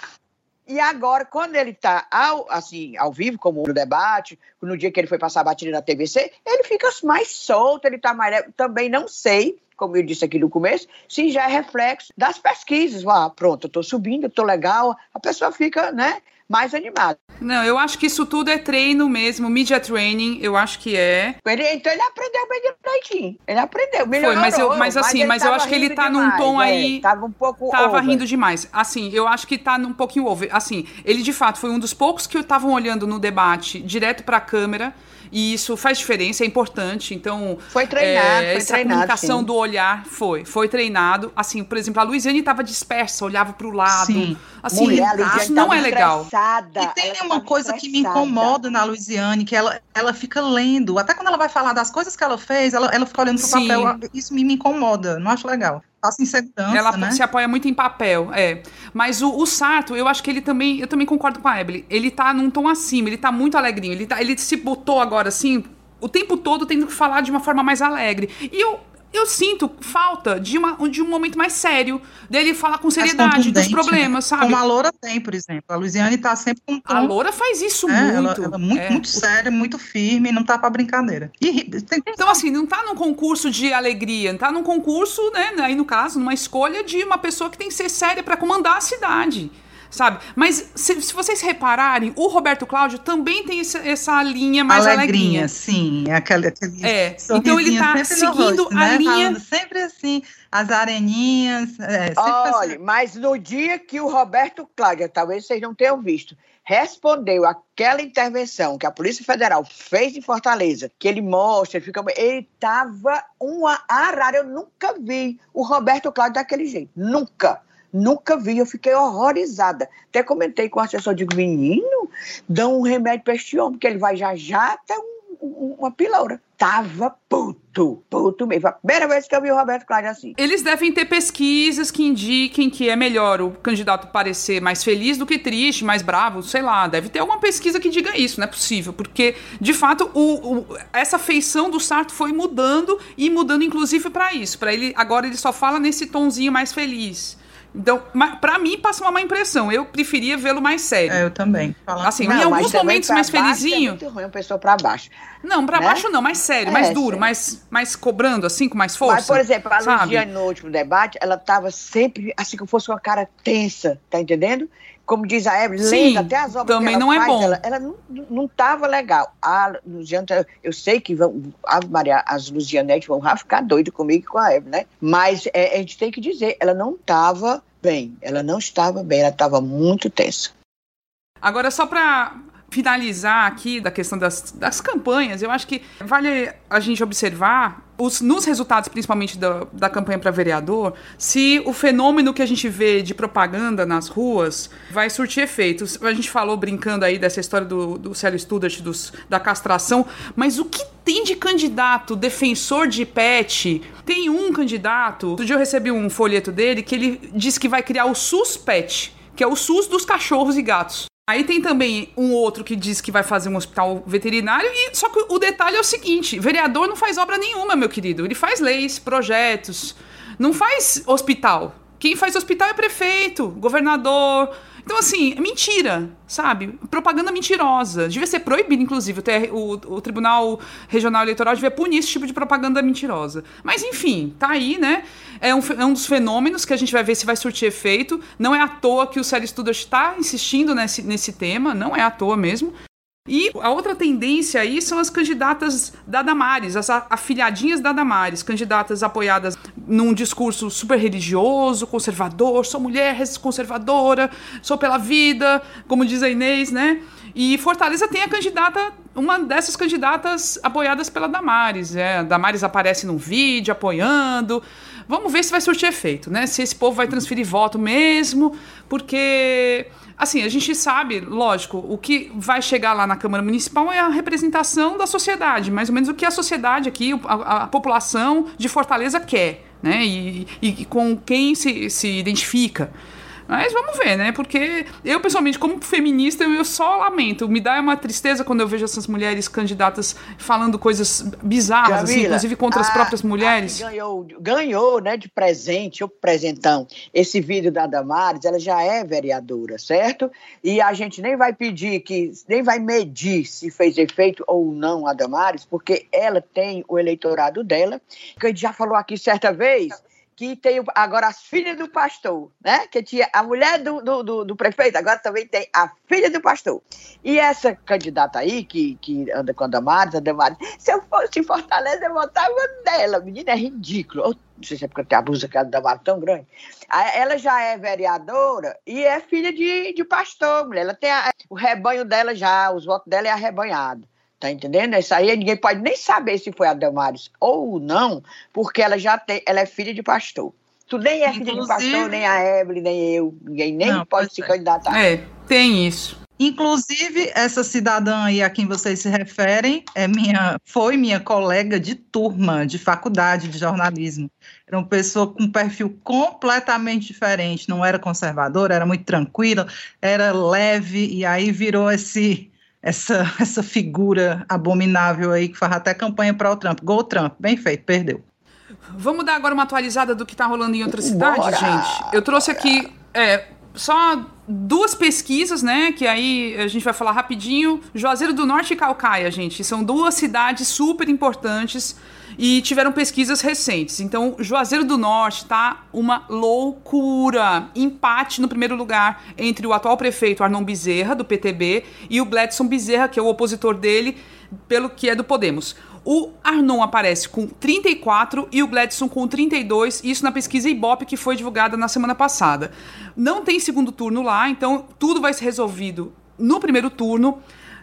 e agora, quando ele está ao, assim, ao vivo, como no debate, no dia que ele foi passar a batida na TVC, ele fica mais solto, ele está mais. Também não sei, como eu disse aqui no começo, se já é reflexo das pesquisas. Ah, pronto, eu estou subindo, estou legal, a pessoa fica, né? Mais animado. Não, eu acho que isso tudo é treino mesmo, media training, eu acho que é. Ele, então ele aprendeu bem direitinho. Ele aprendeu, melhorou. Foi, mas, eu, mas assim, mas, mas eu acho que ele tá demais, num tom é, aí. Tava um pouco Tava over. rindo demais. Assim, eu acho que tá num pouquinho over. Assim, ele de fato foi um dos poucos que estavam olhando no debate direto pra câmera e isso faz diferença, é importante. Então, foi treinado, é, foi essa treinado, comunicação sim. do olhar foi, foi treinado. Assim, por exemplo, a Luiziane estava dispersa, olhava para o lado. Sim. Assim, Mulher, isso não é legal. E tem uma coisa que me incomoda na Luiziane, que ela, ela fica lendo. Até quando ela vai falar das coisas que ela fez, ela, ela fica olhando pro Sim. papel. Isso me, me incomoda, não acho legal passa insegurança, Ela né? se apoia muito em papel, é. Mas o, o, Sarto, eu acho que ele também, eu também concordo com a Evelyn, ele tá num tom acima, ele tá muito alegrinho, ele, tá, ele se botou agora assim, o tempo todo tendo que falar de uma forma mais alegre. E eu, eu sinto falta de, uma, de um momento mais sério, dele falar com seriedade dos problemas, né? sabe? Como a Loura tem, por exemplo. A Luiziane tá sempre com um tom... A Loura faz isso é, muito. Ela, ela é muito, é. muito séria, muito firme, não tá pra brincadeira. E, tem... Então, assim, não tá num concurso de alegria, tá num concurso, né, aí no caso, numa escolha de uma pessoa que tem que ser séria para comandar a cidade sabe? Mas se, se, vocês repararem, o Roberto Cláudio também tem essa, essa linha mais alegrinha. alegrinha. sim. Aquele é, então ele tá seguindo rosto, a né? linha... Falando sempre assim, as areninhas... É, Olha, assim. mas no dia que o Roberto Cláudio, talvez vocês não tenham visto, respondeu aquela intervenção que a Polícia Federal fez em Fortaleza, que ele mostra, ele fica. Ele tava uma arara. Eu nunca vi o Roberto Cláudio daquele jeito. Nunca. Nunca vi, eu fiquei horrorizada. Até comentei com o assessor, digo, menino, dá um remédio para este homem, que ele vai já já até um, um, uma pilaura. Tava puto, puto mesmo. A primeira vez que eu vi o Roberto Cláudio assim. Eles devem ter pesquisas que indiquem que é melhor o candidato parecer mais feliz do que triste, mais bravo, sei lá. Deve ter alguma pesquisa que diga isso, não é possível. Porque, de fato, o, o essa feição do Sarto foi mudando e mudando, inclusive, para isso. Para ele, agora ele só fala nesse tonzinho mais feliz. Então, para mim, passa uma má impressão. Eu preferia vê-lo mais sério. É, eu também. Fala assim, não, em alguns momentos mais felizinho. É muito ruim uma pessoa para baixo. Não, para né? baixo não, mais sério, é, mais duro, mais, mais cobrando, assim, com mais força. Mas, por exemplo, a Luciane, no último debate, ela estava sempre assim, como fosse uma cara tensa, tá entendendo? Como diz a Evelyn, lendo até as obras também que ela não faz, é bom. ela, ela não estava legal. A Luciane, eu sei que vão, Maria, as Lucianetes vão ficar doido comigo e com a Evelyn, né? Mas é, a gente tem que dizer, ela não estava bem, ela não estava bem, ela estava muito tensa. Agora, só para finalizar aqui da questão das, das campanhas, eu acho que vale a gente observar os, nos resultados, principalmente da, da campanha para vereador, se o fenômeno que a gente vê de propaganda nas ruas vai surtir efeitos. A gente falou brincando aí dessa história do, do Célio Studart, dos, da castração, mas o que tem de candidato defensor de pet? Tem um candidato, outro dia eu recebi um folheto dele que ele disse que vai criar o SUS Pet, que é o SUS dos cachorros e gatos. Aí tem também um outro que diz que vai fazer um hospital veterinário, e só que o detalhe é o seguinte: vereador não faz obra nenhuma, meu querido. Ele faz leis, projetos, não faz hospital. Quem faz hospital é prefeito, governador. Então, assim, é mentira, sabe? Propaganda mentirosa. Devia ser proibido, inclusive. O, o, Tribunal Regional Eleitoral devia punir esse tipo de propaganda mentirosa. Mas, enfim, tá aí, né? É um, é um dos fenômenos que a gente vai ver se vai surtir efeito. Não é à toa que o Célio Studart está insistindo nesse, nesse tema, não é à toa mesmo. E a outra tendência aí são as candidatas da Damares, as afiliadinhas da Damares, candidatas apoiadas num discurso super religioso, conservador, sou mulher conservadora, sou pela vida, como diz a Inês, né? E Fortaleza tem a candidata, uma dessas candidatas apoiadas pela Damares. É, a Damares aparece num vídeo apoiando. Vamos ver se vai surtir efeito, né? Se esse povo vai transferir voto mesmo, porque Assim, a gente sabe, lógico, o que vai chegar lá na Câmara Municipal é a representação da sociedade, mais ou menos o que a sociedade aqui, a, a população de Fortaleza quer, né? E, e, e com quem se, se identifica. Mas vamos ver, né? Porque eu, pessoalmente, como feminista, eu só lamento. Me dá uma tristeza quando eu vejo essas mulheres candidatas falando coisas bizarras, assim, Camila, assim, inclusive contra a, as próprias mulheres. ganhou, ganhou, né, de presente, o presentão, esse vídeo da Damares, ela já é vereadora, certo? E a gente nem vai pedir que, nem vai medir se fez efeito ou não a Damares, porque ela tem o eleitorado dela, que a gente já falou aqui certa vez que tem agora as filhas do pastor, né? Que tinha a mulher do, do, do, do, prefeito, agora também tem a filha do pastor. E essa candidata aí, que, que anda com a Damares, a Damares, se eu fosse em Fortaleza, eu votava nela. Menina, é ridículo. Não sei se é porque tem a blusa que a Damares tão grande. Ela já é vereadora e é filha de, de pastor, mulher. Ela tem a, o rebanho dela já, os votos dela é arrebanhado. Tá entendendo? Isso aí ninguém pode nem saber se foi a Damares ou não, porque ela já tem, ela é filha de pastor. Tu nem é filha de pastor, nem a Evelyn, nem eu. Ninguém nem não, pode se é. candidatar. É, tem isso. Inclusive, essa cidadã aí a quem vocês se referem é minha, foi minha colega de turma de faculdade de jornalismo. Era uma pessoa com um perfil completamente diferente, não era conservadora, era muito tranquila, era leve, e aí virou esse essa, <laughs> essa figura abominável aí que faz até campanha para o Trump. Gol Trump, bem feito, perdeu. Vamos dar agora uma atualizada do que está rolando em outras cidades, gente? Eu trouxe aqui é, só duas pesquisas, né? Que aí a gente vai falar rapidinho. Juazeiro do Norte e Calcaia, gente. São duas cidades super importantes e tiveram pesquisas recentes. Então, Juazeiro do Norte tá uma loucura. Empate no primeiro lugar entre o atual prefeito Arnon Bezerra, do PTB, e o Gladson Bezerra, que é o opositor dele, pelo que é do Podemos. O Arnon aparece com 34 e o Gladson com 32, isso na pesquisa Ibope que foi divulgada na semana passada. Não tem segundo turno lá, então tudo vai ser resolvido no primeiro turno.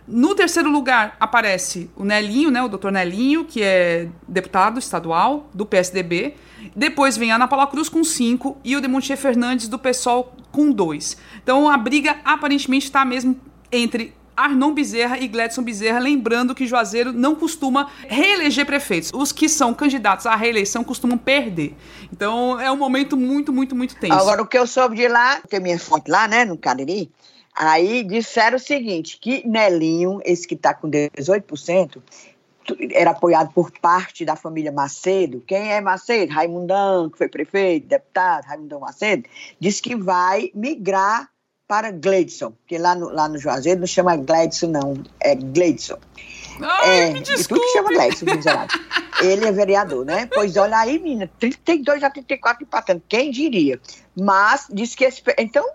No terceiro lugar aparece o Nelinho, né, o doutor Nelinho, que é deputado estadual do PSDB. Depois vem a Ana Paula Cruz com 5 e o Demontier Fernandes do PSOL com 2. Então a briga aparentemente está mesmo entre Arnon Bezerra e Gladson Bezerra, lembrando que Juazeiro não costuma reeleger prefeitos. Os que são candidatos à reeleição costumam perder. Então é um momento muito, muito, muito tenso. Agora, o que eu soube de lá, tem minha fonte lá, né, no Cariri, aí disseram o seguinte, que Nelinho, esse que está com 18%, era apoiado por parte da família Macedo. Quem é Macedo? Raimundão, que foi prefeito, deputado, Raimundão Macedo, disse que vai migrar para Gleidson, que lá no, lá no Juazeiro não chama Gleidson, não, é Gleidson. Ai, é, me desculpe. tudo que chama Gleidson, Ele é vereador, né? Pois olha aí, menina, 32 a 34 empatando, quem diria? Mas disse que esse. Então,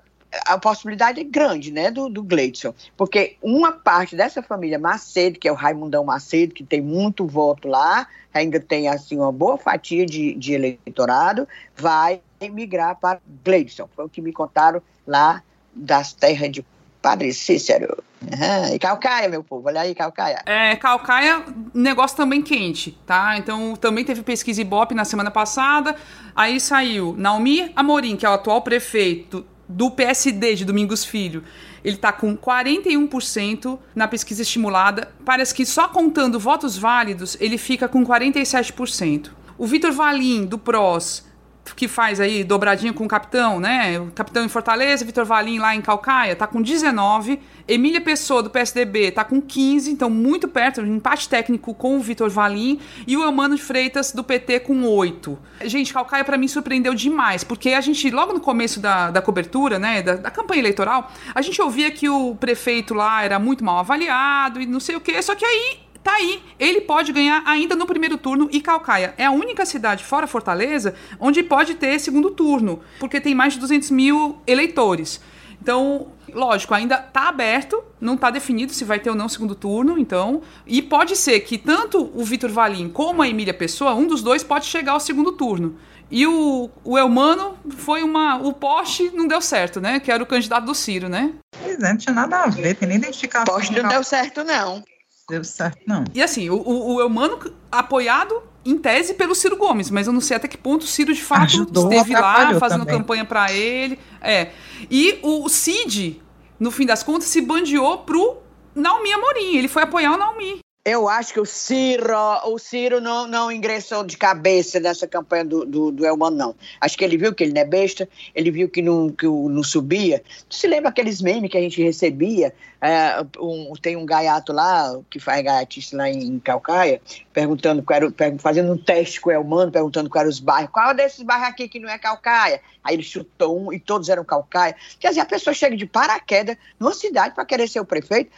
a possibilidade é grande, né, do, do Gleidson, porque uma parte dessa família Macedo, que é o Raimundão Macedo, que tem muito voto lá, ainda tem, assim, uma boa fatia de, de eleitorado, vai migrar para Gleidson, foi o que me contaram lá das terras de Padre Cícero. Uhum. E Calcaia, meu povo, olha aí, Calcaia. É, Calcaia, negócio também quente, tá? Então, também teve pesquisa Ibope na semana passada. Aí saiu Naomi Amorim, que é o atual prefeito do PSD de Domingos Filho. Ele está com 41% na pesquisa estimulada. Parece que só contando votos válidos, ele fica com 47%. O Vitor Valim, do PROS, que faz aí dobradinha com o capitão, né? O capitão em Fortaleza, Vitor Valim lá em Calcaia, tá com 19. Emília Pessoa, do PSDB, tá com 15, então muito perto, um empate técnico com o Vitor Valim. E o Eumano de Freitas, do PT, com 8. Gente, Calcaia para mim surpreendeu demais, porque a gente, logo no começo da, da cobertura, né, da, da campanha eleitoral, a gente ouvia que o prefeito lá era muito mal avaliado e não sei o quê, só que aí Tá aí, ele pode ganhar ainda no primeiro turno e Calcaia é a única cidade fora Fortaleza onde pode ter segundo turno, porque tem mais de 200 mil eleitores. Então, lógico, ainda está aberto, não está definido se vai ter ou não segundo turno, então. E pode ser que tanto o Vitor Valim como a Emília Pessoa, um dos dois pode chegar ao segundo turno. E o, o Elmano foi uma. O poste não deu certo, né? Que era o candidato do Ciro, né? Pois é, não tinha nada a ver, tem nem identificação. Poste não deu certo, não deu certo, não. E assim, o, o, Eumano apoiado em tese pelo Ciro Gomes, mas eu não sei até que ponto o Ciro de fato Ajudou, esteve lá fazendo também. campanha para ele. É. E o Cid, no fim das contas, se bandeou pro Naomi Amorim. Ele foi apoiar o Naomi. Eu acho que o Ciro, o Ciro não, não ingressou de cabeça nessa campanha do, do, do Elmano, não. Acho que ele viu que ele não é besta, ele viu que não, que não subia. Tu se lembra aqueles memes que a gente recebia? É, um, tem um gaiato lá, que faz gaiatice lá em, em Calcaia, perguntando, qual era, fazendo um teste com o Elmano, perguntando quais eram os bairros. Qual desses bairros aqui que não é Calcaia? Aí ele chutou um e todos eram Calcaia. Quer dizer, a pessoa chega de paraquedas numa cidade para querer ser o prefeito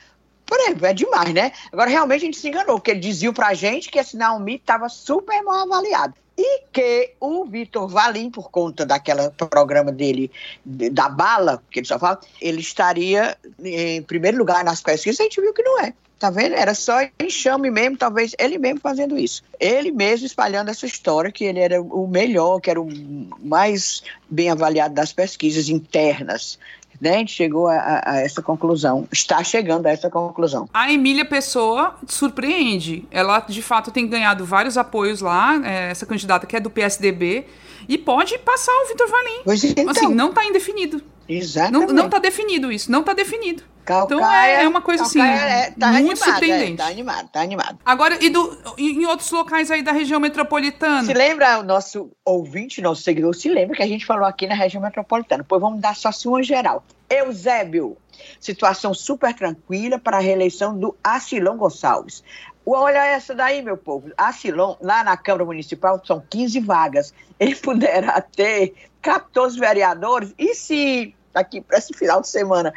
por exemplo, é demais, né? Agora, realmente, a gente se enganou, porque ele dizia pra gente que esse Naomi estava super mal avaliado. E que o Vitor Valim, por conta daquele programa dele, da bala, que ele só fala, ele estaria em primeiro lugar nas pesquisas, a gente viu que não é. Tá vendo? Era só enxame mesmo, talvez ele mesmo fazendo isso. Ele mesmo espalhando essa história que ele era o melhor, que era o mais bem avaliado das pesquisas internas né, a gente chegou a, a, essa conclusão, está chegando a essa conclusão. A Emília Pessoa surpreende. Ela, de fato, tem ganhado vários apoios lá, é, essa candidata que é do PSDB, e pode passar o Vitor Valim. Pois então. Assim, não está indefinido. Exatamente. Não, não tá definido isso, não está definido. Calcaia, então é, é, uma coisa assim, é, tá muito animado, surpreendente. É, tá animado, tá animado. Agora, e do, em outros locais aí da região metropolitana? Se lembra, o nosso ouvinte, nosso seguidor, se lembra que a gente falou aqui na região metropolitana. Pois vamos dar só assim uma geral. Eusébio, situação super tranquila para a reeleição do Acilão Gonçalves. Olha essa daí, meu povo. Acilon, lá na Câmara Municipal, são 15 vagas. Ele <laughs> poderá ter 14 vereadores. E se aqui para esse final de semana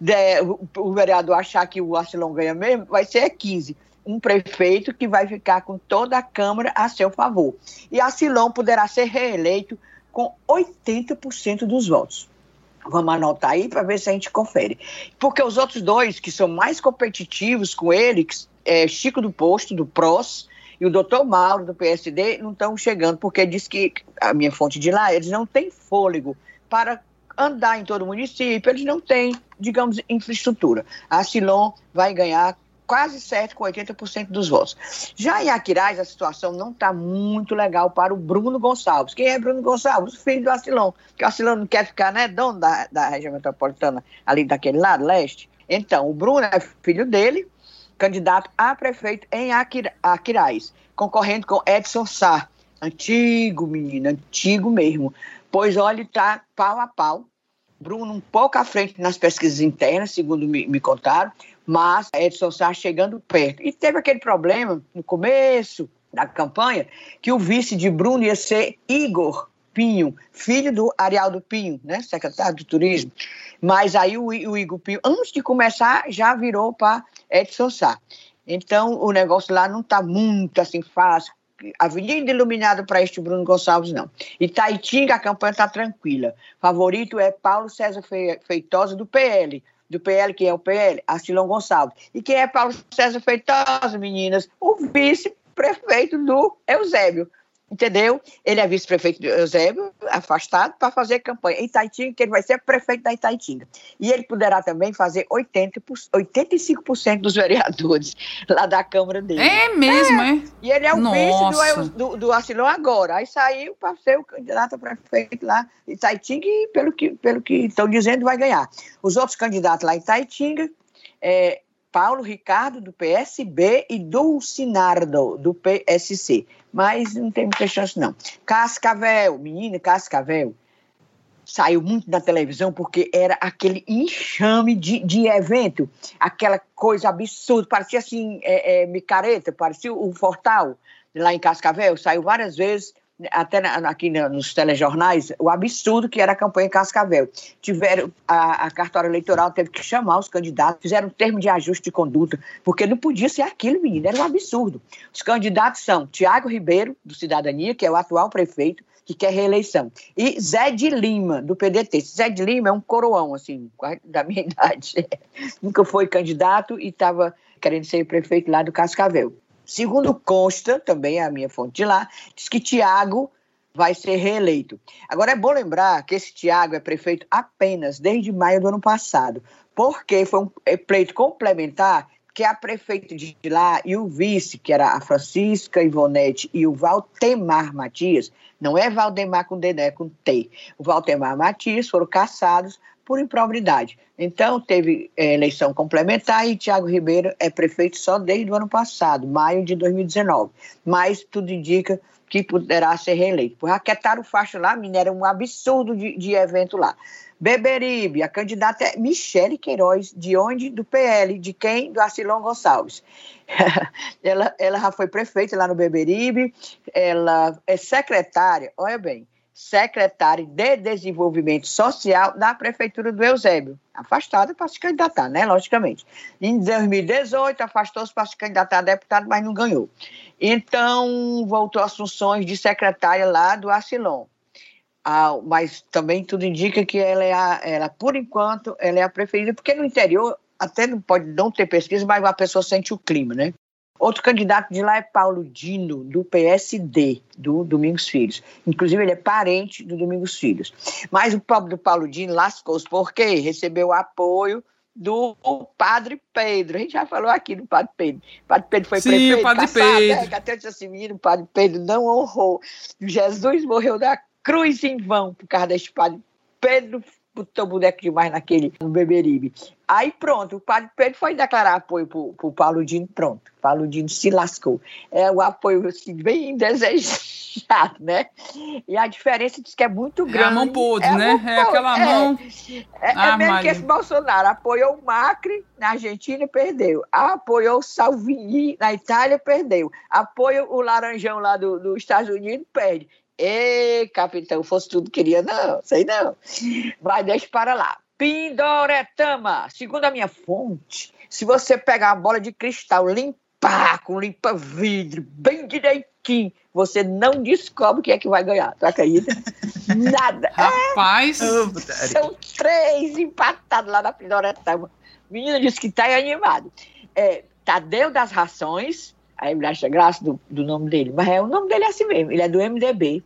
der, o, o, vereador achar que o Acilon ganha mesmo, vai ser 15. Um prefeito que vai ficar com toda a Câmara a seu favor. E Acilon poderá ser reeleito com 80% dos votos. Vamos anotar aí para ver se a gente confere. Porque os outros dois, que são mais competitivos com ele, é Chico do Posto, do PROS, e o doutor Mauro, do PSD, não estão chegando, porque diz que, a minha fonte de lá, eles não têm fôlego para andar em todo o município, eles não têm, digamos, infraestrutura. A Silon vai ganhar quase certo com 80% dos votos. Já em Aquiraz, a situação não está muito legal para o Bruno Gonçalves. Quem é Bruno Gonçalves? Filho do Acilon, que o Acilon não quer ficar, né, dono da, da região metropolitana, ali daquele lado, leste. Então, o Bruno é filho dele, candidato a prefeito em Aquiraz, concorrendo com Edson Sá. Antigo, menino, antigo mesmo. Pois, olha, está pau a pau. Bruno um pouco à frente nas pesquisas internas, segundo me, me contaram, mas Edson Sá chegando perto. E teve aquele problema no começo da campanha que o vice de Bruno ia ser Igor Pinho, filho do Arialdo Pinho, né, secretário do Turismo. Mas aí o, o Igor Pinho, antes de começar, já virou para Edson Sá. Então o negócio lá não está muito assim fácil, Avenida iluminada para este Bruno Gonçalves, não. Itaitinga, a campanha está tranquila. Favorito é Paulo César Feitosa, do PL. Do PL, quem é o PL? Astilão Gonçalves. E quem é Paulo César Feitosa, meninas? O vice-prefeito do Eusébio entendeu? Ele é vice-prefeito de Eusébio, afastado, para fazer campanha em Itaitinga, que ele vai ser prefeito da Itaitinga. E ele poderá também fazer 80, 85% dos vereadores <laughs> lá da Câmara dele. É mesmo, é? é? E ele é o Nossa. vice do, do, do Acilão agora. Aí saiu para ser o candidato a prefeito lá em Itaitinga e, pelo que, pelo que estão dizendo, vai ganhar. Os outros candidatos lá em Itaitinga, é, Paulo Ricardo, do PSB, e Dulcinardo, do PSC. Mas não tem muita chance, não. Cascavel, menina Cascavel, saiu muito na televisão porque era aquele enxame de, de evento, aquela coisa absurda, parecia assim, é, é, micareta, parecia o Fortal, lá em Cascavel, saiu várias vezes até aqui nos telejornais, o absurdo que era a campanha em Cascavel. Tiveram, a, a cartória eleitoral teve que chamar os candidatos, fizeram um termo de ajuste de conduta, porque não podia ser aquilo, menino, era um absurdo. Os candidatos são Tiago Ribeiro, do Cidadania, que é o atual prefeito, que quer reeleição, e Zé de Lima, do PDT. Zé de Lima é um coroão, assim, da minha <laughs> idade. Nunca foi candidato e estava querendo ser prefeito lá do Cascavel. Segundo consta, também é a minha fonte de lá, diz que Tiago vai ser reeleito. Agora é bom lembrar que esse Tiago é prefeito apenas desde maio do ano passado, porque foi um é, pleito complementar que a prefeita de lá e o vice, que era a Francisca Ivonete e o Valtemar Matias, não é Valdemar com D, é com T. O Valtemar Matias foram caçados por improbidade. Então, teve é, eleição complementar e Tiago Ribeiro é prefeito só desde o ano passado, maio de 2019. Mas tudo indica que poderá ser reeleito. Por raquetar o facho lá, menina, era um absurdo de, de evento lá. Beberibe, a candidata é Michele Queiroz, de onde? Do PL, de quem? Do Arcilon Gonçalves. <laughs> ela, ela já foi prefeita lá no Beberibe, ela é secretária, olha bem, secretária de Desenvolvimento Social da Prefeitura do Eusébio. Afastada para se candidatar, né? Logicamente. Em 2018, afastou-se para se candidatar a deputado, mas não ganhou. Então, voltou às funções de secretária lá do Arcilon. Ah, mas também tudo indica que ela é, a, ela, por enquanto, ela é a preferida, porque no interior até não pode não ter pesquisa, mas a pessoa sente o clima, né? Outro candidato de lá é Paulo Dino, do PSD, do Domingos Filhos. Inclusive, ele é parente do Domingos Filhos. Mas o pobre do Paulo Dino lascou-se, porque recebeu apoio do Padre Pedro. A gente já falou aqui do Padre Pedro. O Padre Pedro foi Sim, prefeito. o Padre passado, Pedro. Né? Até disse assim, menino, o Padre Pedro não honrou. Jesus morreu da cruz em vão por causa deste Padre Pedro botou boneco demais naquele no Beberibe. Aí pronto, o padre Pedro foi declarar apoio pro, pro Paulo Dino, pronto. Paulo Dino se lascou. É um apoio assim, bem desejado, né? E a diferença diz que é muito É grande. a mão podre, É né? mão É podre, aquela é. mão. É, é Ah, mesmo que Maria. esse Bolsonaro apoiou o Macri na Argentina perdeu. Apoiou o Salvini na Itália perdeu. Apoia o Laranjão lá do- dos Estados Unidos perde. Ê, capitão, fosse tudo que queria, não, sei não. Mas deixa para lá. Pindoretama, segundo a minha fonte, se você pegar uma bola de cristal, limpar com limpa-vidro, bem direitinho, você não descobre quem é que vai ganhar, tu acredita? <laughs> Nada. Rapaz, São três empatados lá na Pindoretama. O menino disse que está animado. É, Tadeu das Rações, aí me acha graça do, do nome dele, mas é, o nome dele é assim mesmo, ele é do MDB.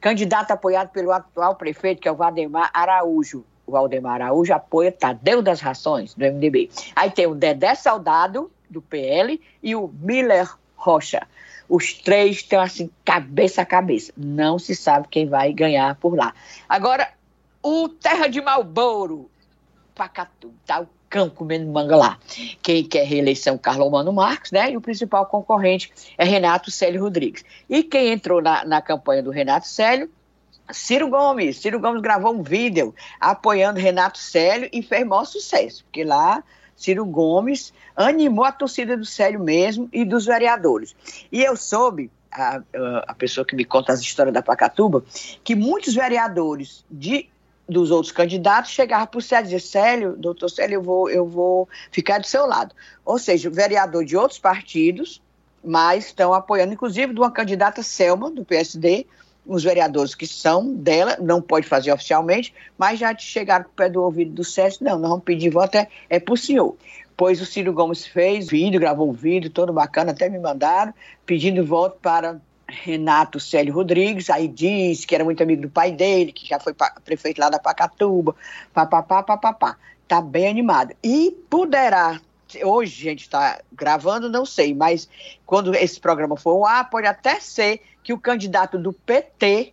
Candidato apoiado pelo atual prefeito, que é o Valdemar Araújo. O Valdemar Araújo apoia Tadeu das Rações, do MDB. Aí tem o Dedé Saudado, do PL, e o Miller Rocha. Os três estão assim, cabeça a cabeça. Não se sabe quem vai ganhar por lá. Agora, o Terra de Malboro, Pacatu, tá o cão comendo manga lá. Quem quer reeleição, Carlos Mano Marques, né? E o principal concorrente é Renato Célio Rodrigues. E quem entrou na, na campanha do Renato Célio? Ciro Gomes. Ciro Gomes gravou um vídeo apoiando Renato Célio e fez maior sucesso, porque lá Ciro Gomes animou a torcida do Célio mesmo e dos vereadores. E eu soube, a- a pessoa que me conta as histórias da Pacatuba, que muitos vereadores de dos outros candidatos chegavam para o Célio e dizer, Célio, doutor Célio, eu vou, eu vou ficar do seu lado. Ou seja, vereador de outros partidos, mas estão apoiando, inclusive de uma candidata Selma, do PSD, os vereadores que são dela, não pode fazer oficialmente, mas já chegaram para o pé do ouvido do Célio, não, nós vamos pedir voto, é, é para o senhor. Pois o Ciro Gomes fez vídeo, gravou um vídeo todo bacana, até me mandaram, pedindo voto para Renato Célio Rodrigues, aí diz que era muito amigo do pai dele, que já foi prefeito lá da Pacatuba, papapá, papapá. Tá bem animado. E poderá, hoje a gente está gravando, não sei, mas quando esse programa for ao ar, pode até ser que o candidato do PT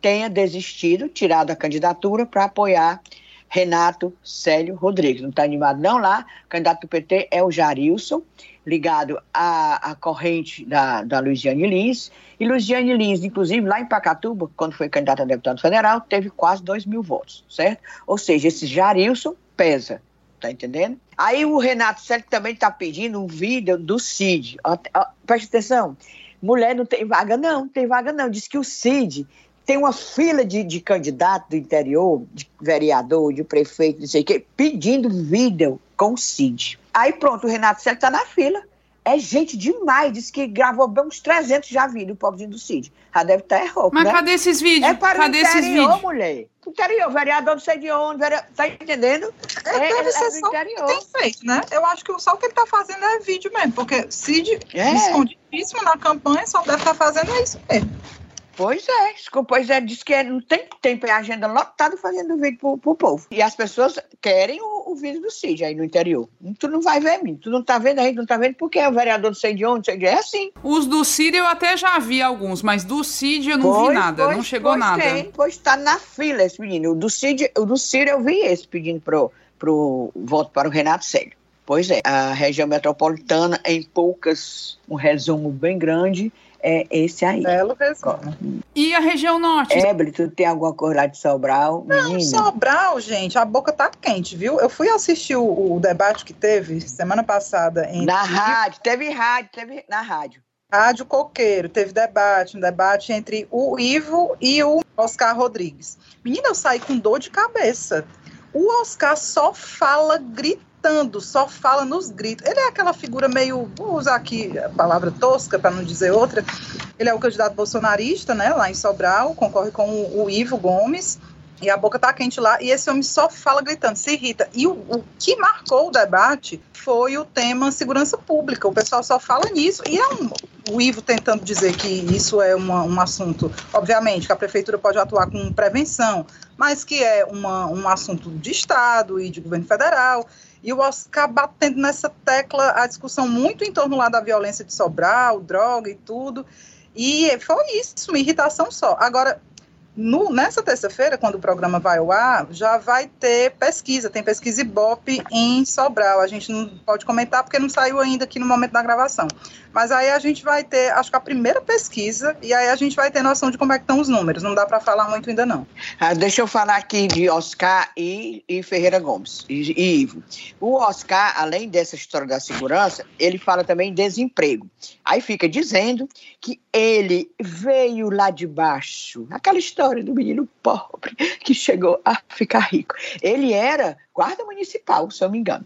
tenha desistido, tirado a candidatura para apoiar Renato Célio Rodrigues. Não está animado não lá, o candidato do PT é o Jarilson, ligado à, à corrente da, da Luiziane Lins, e Luiziane Lins, inclusive, lá em Pacatuba, quando foi candidata a deputado federal, teve quase 2 mil votos, certo? Ou seja, esse Jarilson pesa, tá entendendo? Aí o Renato Célio também está pedindo um vídeo do Cid. Preste atenção, mulher não tem vaga não, não tem vaga não. Diz que o Cid tem uma fila de, de candidato do interior, de vereador, de prefeito, não sei o quê, pedindo vídeo com o Cid. Aí pronto, o Renato Célio está na fila. É gente demais, diz que gravou bem uns 300 já vídeo, o pobrezinho do Cid. Já deve estar errado, mas né? cadê esses vídeos? É para cadê o esses interior, vídeos? mulher. Interior, vereador não sei de onde, vereador, tá entendendo? É, deve é ser do só o que interior. tem feito, né? Eu acho que só o que ele tá fazendo é vídeo mesmo, porque Cid, É. escondidíssimo na campanha, só deve estar fazendo isso mesmo. Pois é, pois é, diz que é- não tem tempo, é agenda lotada fazendo vídeo pro, pro povo. E as pessoas querem o, o vídeo do Cid aí no interior. Tu não vai ver, menino, tu não tá vendo aí, tu não tá vendo porque é o vereador não sei de onde, não sei de onde, é assim. Os do Cid eu até já vi alguns, mas do Cid eu não vi Pois, nada, pois, não chegou pois nada. Tem, pois tá na fila esse menino. O do Cid, o do Ciro eu vi esse pedindo pro, pro voto para o Renato Célio. Pois é, a região metropolitana, em poucas, um resumo bem grande, é esse aí. Belo resumo. E a região norte? Eble, tu tem alguma coisa lá de Sobral? Não, Menina? Sobral, gente, a boca tá quente, viu? Eu fui assistir o, o debate que teve semana passada em Na rádio, teve rádio, teve na rádio. Rádio Coqueiro, teve debate, um debate entre o Ivo e o Oscar Rodrigues. Menina, eu saí com dor de cabeça. O Oscar só fala gritando, só fala nos gritos. Ele é aquela figura meio, vou usar aqui a palavra tosca para não dizer outra. Ele é o candidato bolsonarista, né, lá em Sobral, concorre com o, o Ivo Gomes. e a boca tá quente lá, e esse homem só fala gritando, se irrita. E o, o que marcou o debate foi o tema segurança pública. O pessoal só fala nisso, e é um, o Ivo tentando dizer que isso é uma, um assunto, obviamente, que a prefeitura pode atuar com prevenção, mas que é uma, um assunto de Estado e de governo federal. E o Oscar batendo nessa tecla, a discussão muito em torno lá da violência de Sobral, droga e tudo. E foi isso, uma irritação só. Agora, no, nessa terça-feira, quando o programa vai ao ar, já vai ter pesquisa, tem pesquisa Ibope em Sobral. A gente não pode comentar porque não saiu ainda aqui no momento da gravação. Mas aí a gente vai ter, acho que a primeira pesquisa, e aí a gente vai ter noção de como é que estão os números. Não dá para falar muito ainda não. Ah, deixa eu falar aqui de Oscar e, e Ferreira Gomes e, e, Ivo. O Oscar, além dessa história da segurança, ele fala também em desemprego. Aí fica dizendo que ele veio lá de baixo, aquela história do menino pobre que chegou a ficar rico. Ele era guarda municipal, se eu me engano.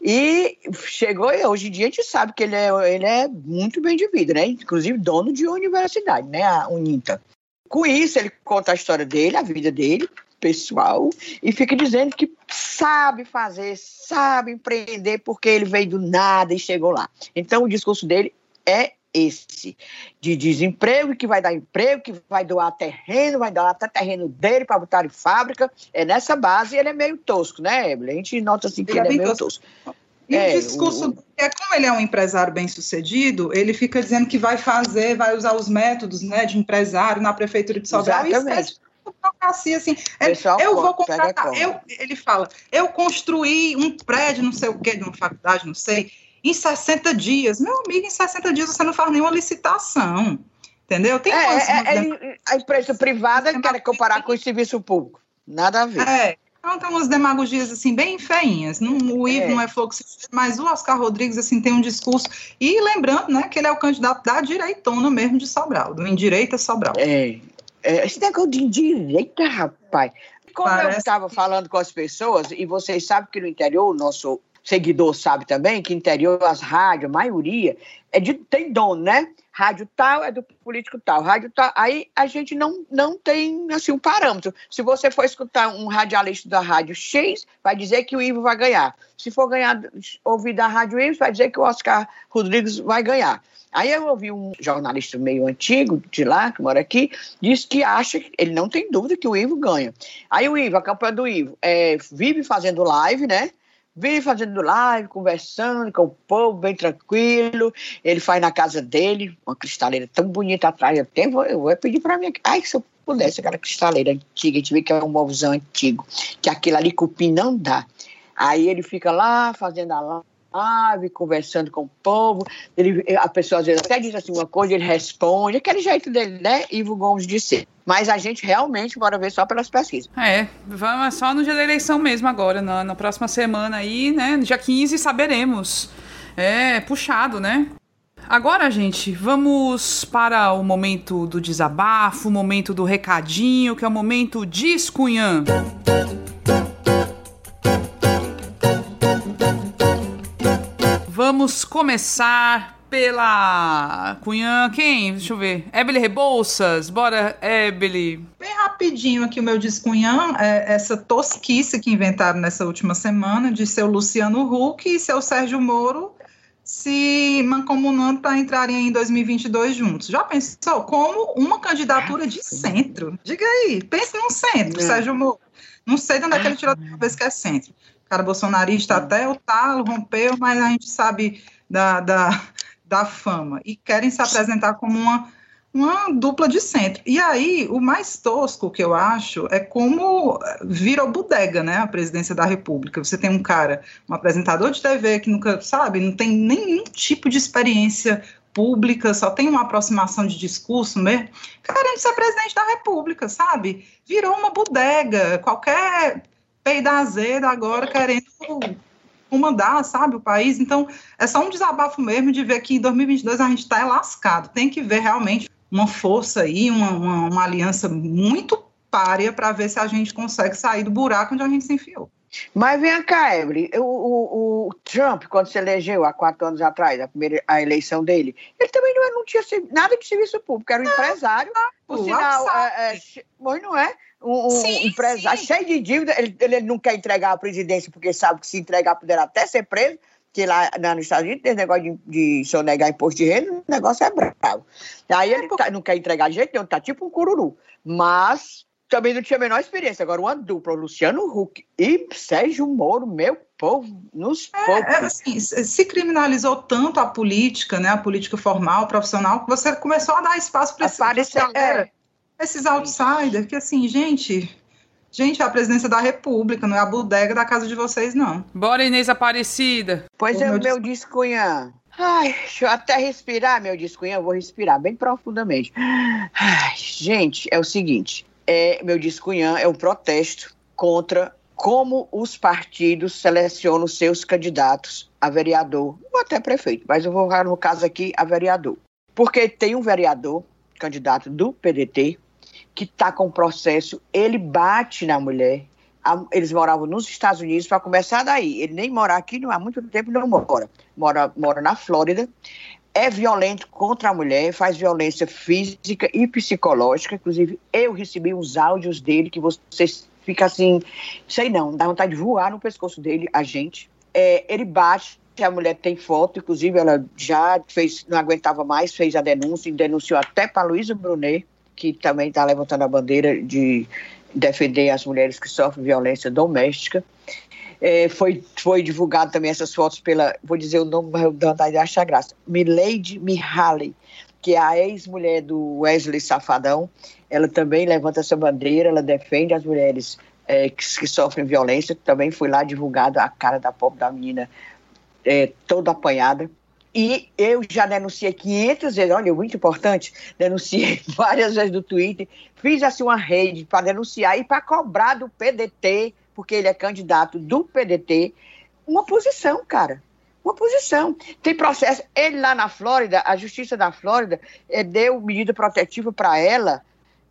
E chegou, e hoje em dia a gente sabe que ele é, ele é muito bem de vida, né? Inclusive dono de uma universidade, né? A Uninta. Com isso, ele conta a história dele, a vida dele, pessoal, e fica dizendo que sabe fazer, sabe empreender, porque ele veio do nada e chegou lá. Então, o discurso dele é esse de desemprego, que vai dar emprego, que vai doar terreno, vai doar até terreno dele para botar em fábrica. É nessa base ele é meio tosco, né, Evelyn? A gente nota assim que ele, ele é, é meio tosco. tosco. E é, o discurso o... é como ele é um empresário bem sucedido, ele fica dizendo que vai fazer, vai usar os métodos né, de empresário na prefeitura de Sobral Exatamente. e burocracia, assim. Ele, eu vou contratar. Eu, ele fala, eu construí um prédio, não sei o quê, de uma faculdade, não sei em 60 dias. Meu amigo, em 60 dias você não faz nenhuma licitação. Entendeu? Tem é, é, é, a empresa privada quer comparar com o serviço público. Nada a ver. É. Então tem umas demagogias assim bem feinhas. Não, o Ivo é. não é fluxo, mas o Oscar Rodrigues assim tem um discurso. E lembrando, né, que ele é o candidato da direitona mesmo de Sobral, do Indireita Sobral. É. é esse negócio de direita, rapaz. Como Parece... eu estava falando com as pessoas, e vocês sabem que no interior o nosso seguidor sabe também que interior as rádios, a maioria, é de, tem dono, né? Rádio tal é do político tal, rádio tal. Aí a gente não, não tem assim um parâmetro. Se você for escutar um radialista da rádio X, vai dizer que o Ivo vai ganhar. Se for ganhar, ouvir da rádio Y, vai dizer que o Oscar Rodrigues vai ganhar. Aí eu ouvi um jornalista meio antigo de lá, que mora aqui, disse que acha, ele não tem dúvida que o Ivo ganha. Aí o Ivo, a campanha do Ivo, é, vive fazendo live, né? Vem fazendo live, conversando com o povo, bem tranquilo. Ele faz na casa dele, uma cristaleira tão bonita atrás. Eu, até vou, eu vou pedir para mim. Ai, se eu pudesse, aquela cristaleira antiga, a gente vê que é um móvelzão antigo, que aquilo ali cupim não dá. Aí ele fica lá fazendo a live, conversando com o povo. Ele, a pessoa às vezes até diz assim uma coisa, ele responde, aquele jeito dele, né? Ivo Gomes de ser. Mas a gente realmente bora ver só pelas pesquisas. É, vamos só no dia da eleição mesmo agora, na, na próxima semana aí, né? Dia 15 saberemos. É puxado, né? Agora, gente, vamos para o momento do desabafo, o momento do recadinho, que é o momento Discunhã. Vamos começar pela Cunhã, quem? Deixa eu ver. Ebele Rebouças, bora, Ebele. Bem rapidinho aqui o meu descunhã, é essa tosquice que inventaram nessa última semana de seu Luciano Huck e seu Sérgio Moro se mancomunando para entrarem em 2022 juntos. Já pensou como uma candidatura de centro? Diga aí, pense num centro, é. Sérgio Moro. Não sei de onde é que ele tirou a vez que é centro. O cara bolsonarista até o talo, rompeu, mas a gente sabe da, da, da fama e querem se apresentar como uma, uma dupla de centro. E aí, o mais tosco que eu acho é como vira bodega, né, a presidência da República. Você tem um cara, um apresentador de TV que nunca, sabe, não tem nenhum tipo de experiência pública, só tem uma aproximação de discurso mesmo, querendo ser presidente da República, sabe? Virou uma bodega, qualquer peida azeda agora querendo comandar, sabe, o país. Então, é só um desabafo mesmo de ver que em 2022 a gente está lascado. Tem que ver realmente uma força aí, uma, uma, uma aliança muito párea para ver se a gente consegue sair do buraco onde a gente se enfiou. Mas vem cá, Evelyn, o, o, o, Trump, quando se elegeu há quatro anos atrás, a primeira a eleição dele, ele também não, não tinha nada de serviço público, era um empresário, por sinal, é, é, mas não é? Um, sim, empresário sim. cheio de dívida, ele, ele não quer entregar a presidência porque sabe que se entregar poderá até ser preso, que lá, nos Estados Unidos tem negócio de, de sonegar imposto de renda, o negócio é bravo. Aí ele tá, não quer entregar de jeito nenhum, tá tipo um cururu. Mas também não tinha a menor experiência. Agora, uma dupla, Luciano Huck e Sérgio Moro, meu povo, nos é, é, assim, se criminalizou tanto a política, né, a política formal, profissional, que você começou a dar espaço para esses, é. Esses outsiders, que assim, gente, Gente, é a presidência da República, não é a bodega da casa de vocês, não. Bora, Inês Aparecida. Pois é, o meu discunhã. Ai, deixa eu até respirar, meu discunhã. Eu vou respirar bem profundamente. Ai, gente, é o seguinte é, meu discunhã, é um protesto contra como os partidos selecionam seus candidatos a vereador, ou até prefeito, mas eu vou no caso aqui a vereador. Porque tem um vereador, candidato do PDT, que está com processo, ele bate na mulher. Eles moravam nos Estados Unidos, para começar daí. Ele nem mora aqui, não há muito tempo não mora. Mora, mora na Flórida é violento contra a mulher, faz violência física e psicológica. Inclusive, eu recebi uns áudios dele que você fica assim, sei não, dá vontade de voar no pescoço dele, a gente. É, ele bate, a mulher tem foto, inclusive ela já fez, não aguentava mais, fez a denúncia, e denunciou até para Luísa Brunet, que também está levantando a bandeira de defender as mulheres que sofrem violência doméstica. É, foi, foi divulgado também essas fotos pela, vou dizer o nome, mas dá vontade de graça, Milady Mihaly, que é a ex-mulher do Wesley Safadão. Ela também levanta essa bandeira, ela defende as mulheres é, que, que, sofrem violência. Também foi lá divulgado a cara da pobre da menina é, toda apanhada. E eu já denunciei 500 vezes, olha, muito importante, denunciei <laughs> várias vezes no Twitter, fiz assim uma rede para denunciar e para cobrar do PDT porque ele é candidato do PDT, uma posição, cara. Uma posição. Tem processo. Ele lá na Flórida, a Justiça da Flórida é, deu medida protetiva para ela,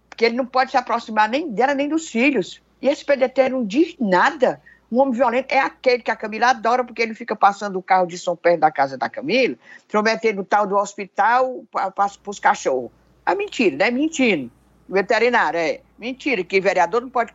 porque ele não pode se aproximar nem dela nem dos filhos. E esse PDT não diz nada. Um homem violento é aquele que a Camila adora, porque ele fica passando o carro de som perto da casa da Camila, prometendo o tal do hospital para os cachorros. É mentira, né? Mentindo veterinário, é. Mentira, que vereador não pode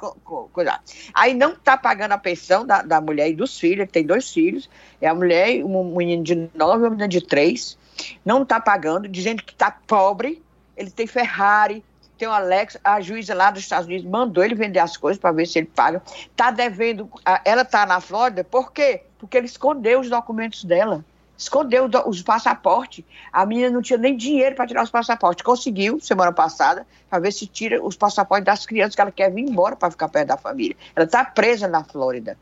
cuidar. Aí não está pagando a pensão da, da mulher e dos filhos, tem dois filhos, é a mulher, um menino de nove e uma menina de três, não está pagando, dizendo que está pobre, ele tem Ferrari, tem o Alex, a juíza lá dos Estados Unidos mandou ele vender as coisas para ver se ele paga. Está devendo, ela está na Flórida, por quê? Porque ele escondeu os documentos dela escondeu os passaportes. A menina não tinha nem dinheiro para tirar os passaportes. Conseguiu, semana passada, para ver se tira os passaportes das crianças que ela quer vir embora para ficar perto da família. Ela está presa na Flórida.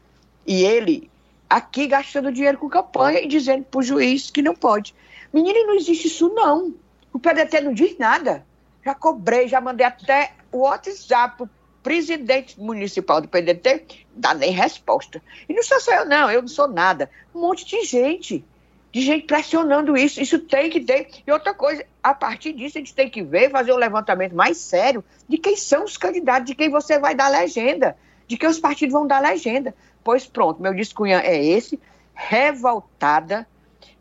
E ele, aqui, gastando dinheiro com campanha e dizendo para o juiz que não pode. Menina, não existe isso, não. O PDT não diz nada. Já cobrei, já mandei até o WhatsApp pro presidente municipal do PDT, dá nem resposta. E não sou só eu, não, eu não sou nada. Um monte de gente de gente pressionando isso. Isso tem que ter. E outra coisa, a partir disso, a gente tem que ver, fazer um levantamento mais sério de quem são os candidatos, de quem você vai dar legenda, de quem os partidos vão dar legenda. Pois pronto, meu discunhã é esse, revoltada.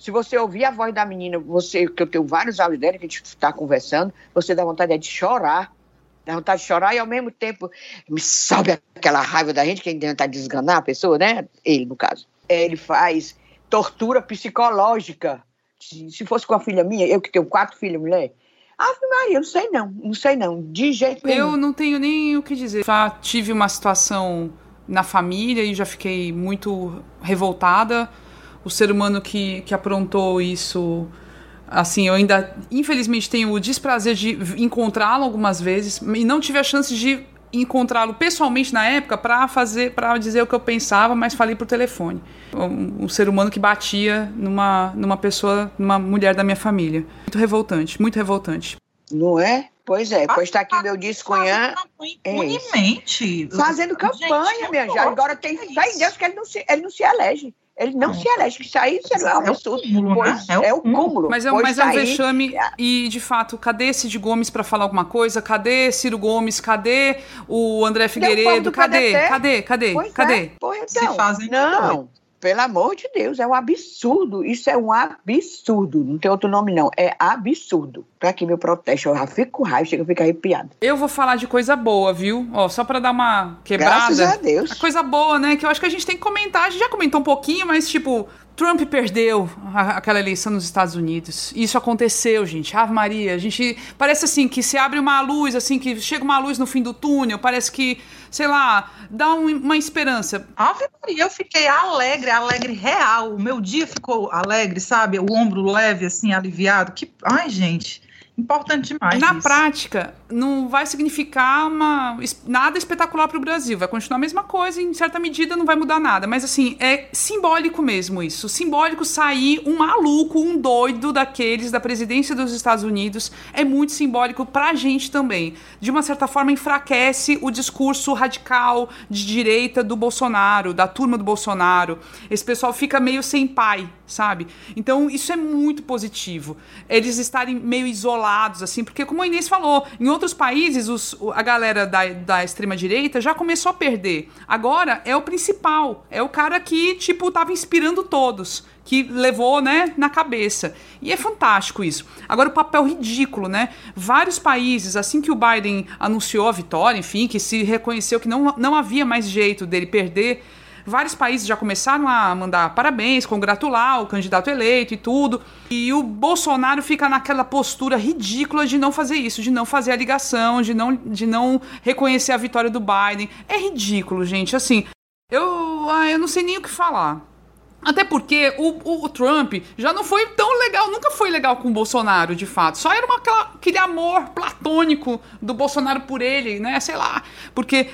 Se você ouvir a voz da menina, você, que eu tenho vários áudios dela que a gente está conversando, você dá vontade de chorar. Dá vontade de chorar e ao mesmo tempo me sobe aquela raiva da gente, que a gente tenta desganar a pessoa, né? Ele, no caso. Ele faz tortura psicológica. Se fosse com a filha minha, eu que tenho quatro filhas mulher, Ave Maria, não sei não, não sei não, de jeito nenhum. Eu não tenho nem o que dizer. Já tive uma situação na família e já fiquei muito revoltada. O ser humano que, que aprontou isso, assim, eu ainda, infelizmente, tenho o desprazer de encontrá-lo algumas vezes e não tive a chance de encontrá-lo pessoalmente na época para fazer, para dizer o que eu pensava, mas falei por telefone. Um, um, ser humano que batia numa, numa pessoa, numa mulher da minha família. Muito revoltante, muito revoltante. Não é? Pois é, pois está aqui meu discunhã. Impunemente. É fazendo campanha, Gente, minha gente. Agora tem fé em Deus que ele não, se, ele não se elege. Ele não se elege, isso aí isso é um absurdo. É o cúmulo, pois, né? é o cúmulo. Mas é, mas é um aí- vexame e, de fato, cadê Cid Gomes para falar alguma coisa? Cadê Ciro Gomes? Cadê o André Figueiredo? do Cadê? PDT. Cadê? Cadê? Pois Cadê? É, pois Se então. fazem de Não, pelo amor de Deus, é um absurdo. Isso é um absurdo. Não tem outro nome, não. É absurdo. Pra aqui meu protesto, eu já fico com raiva, chega a ficar arrepiado. Eu vou falar de coisa boa, viu? Ó, só para dar uma quebrada. Graças a Deus. A coisa boa, né? Que eu acho que a gente tem que comentar. A gente já comentou um pouquinho, mas tipo, Trump perdeu a- aquela eleição nos Estados Unidos. Isso aconteceu, gente. Ave Maria. A gente. Parece assim que se abre uma luz, assim, que chega uma luz no fim do túnel. Parece que, sei lá, dá um- uma esperança. Ave Maria, eu fiquei alegre, alegre real. O meu dia ficou alegre, sabe? O ombro leve, assim, aliviado. Que... Ai, gente, importante demais. Na isso. prática, não vai significar uma, nada espetacular para o Brasil. Vai continuar a mesma coisa, em certa medida não vai mudar nada. Mas assim, é simbólico mesmo isso. Simbólico sair um maluco, um doido daqueles da presidência dos Estados Unidos. É muito simbólico pra gente também. De uma certa forma, enfraquece o discurso radical de direita do Bolsonaro, da turma do Bolsonaro. Esse pessoal fica meio sem pai, sabe? Então, isso é muito positivo. Eles estarem meio isolados, assim, porque, como a Inês falou, em outros países, os- a galera da, da extrema-direita já começou a perder. Agora é o principal, é o cara que, tipo, tava inspirando todos. Que levou, né, na cabeça. E é fantástico isso. Agora, o papel ridículo, né? Vários países, assim que o Biden anunciou a vitória, enfim, que se reconheceu que não, não havia mais jeito dele perder, Vários países já começaram a mandar parabéns, congratular o candidato eleito e tudo. E o Bolsonaro fica naquela postura ridícula de não fazer isso, de não fazer a ligação, de não, de não reconhecer a vitória do Biden. É ridículo, gente. Assim, eu, ah, eu não sei nem o que falar. Até porque o, o- o Trump já não foi tão legal, nunca foi legal com o Bolsonaro, de fato. Só era uma, aquela- aquele amor platônico do Bolsonaro por ele, né? Sei lá. Porque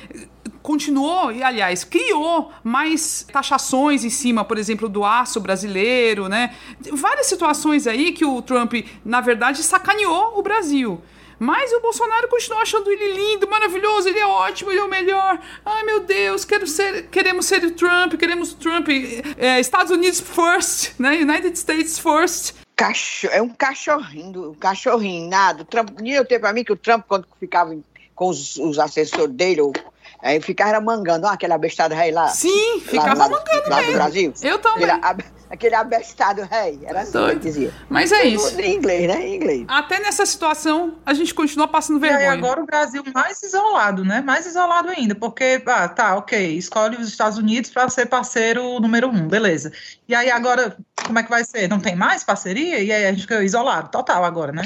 continuou, e aliás, criou mais taxações em cima, por exemplo, do aço brasileiro, né? Várias situações aí que o Trump, na verdade, sacaneou o Brasil. Mas o Bolsonaro continuou achando ele lindo, maravilhoso, ele é ótimo, ele é o melhor. Ai, meu Deus, quero ser, queremos ser o Trump, queremos o Trump. é, Estados Unidos first, né? United States first. Cacho- é um cachorrinho, um cachorrinho, nada. O Trump, nem eu tenho pra mim que o Trump, quando ficava com os, os assessores dele, ou, aí ficava mangando, ah, aquele abestado rei lá. Sim, lá, ficava lá, mangando lá do mesmo. Meu Eu também. Aquele, ab- aquele abestado rei. Era assim que Doido. ele dizia. Mas é isso. Em inglês, né? Em inglês. Até nessa situação, a gente continua passando E aí vergonha. agora o Brasil mais isolado, né? Mais isolado ainda, porque, ah, tá, ok, escolhe os Estados Unidos para ser parceiro número um, beleza. E aí agora, como é que vai ser? Não tem mais parceria? E aí a gente fica isolado, total agora, né?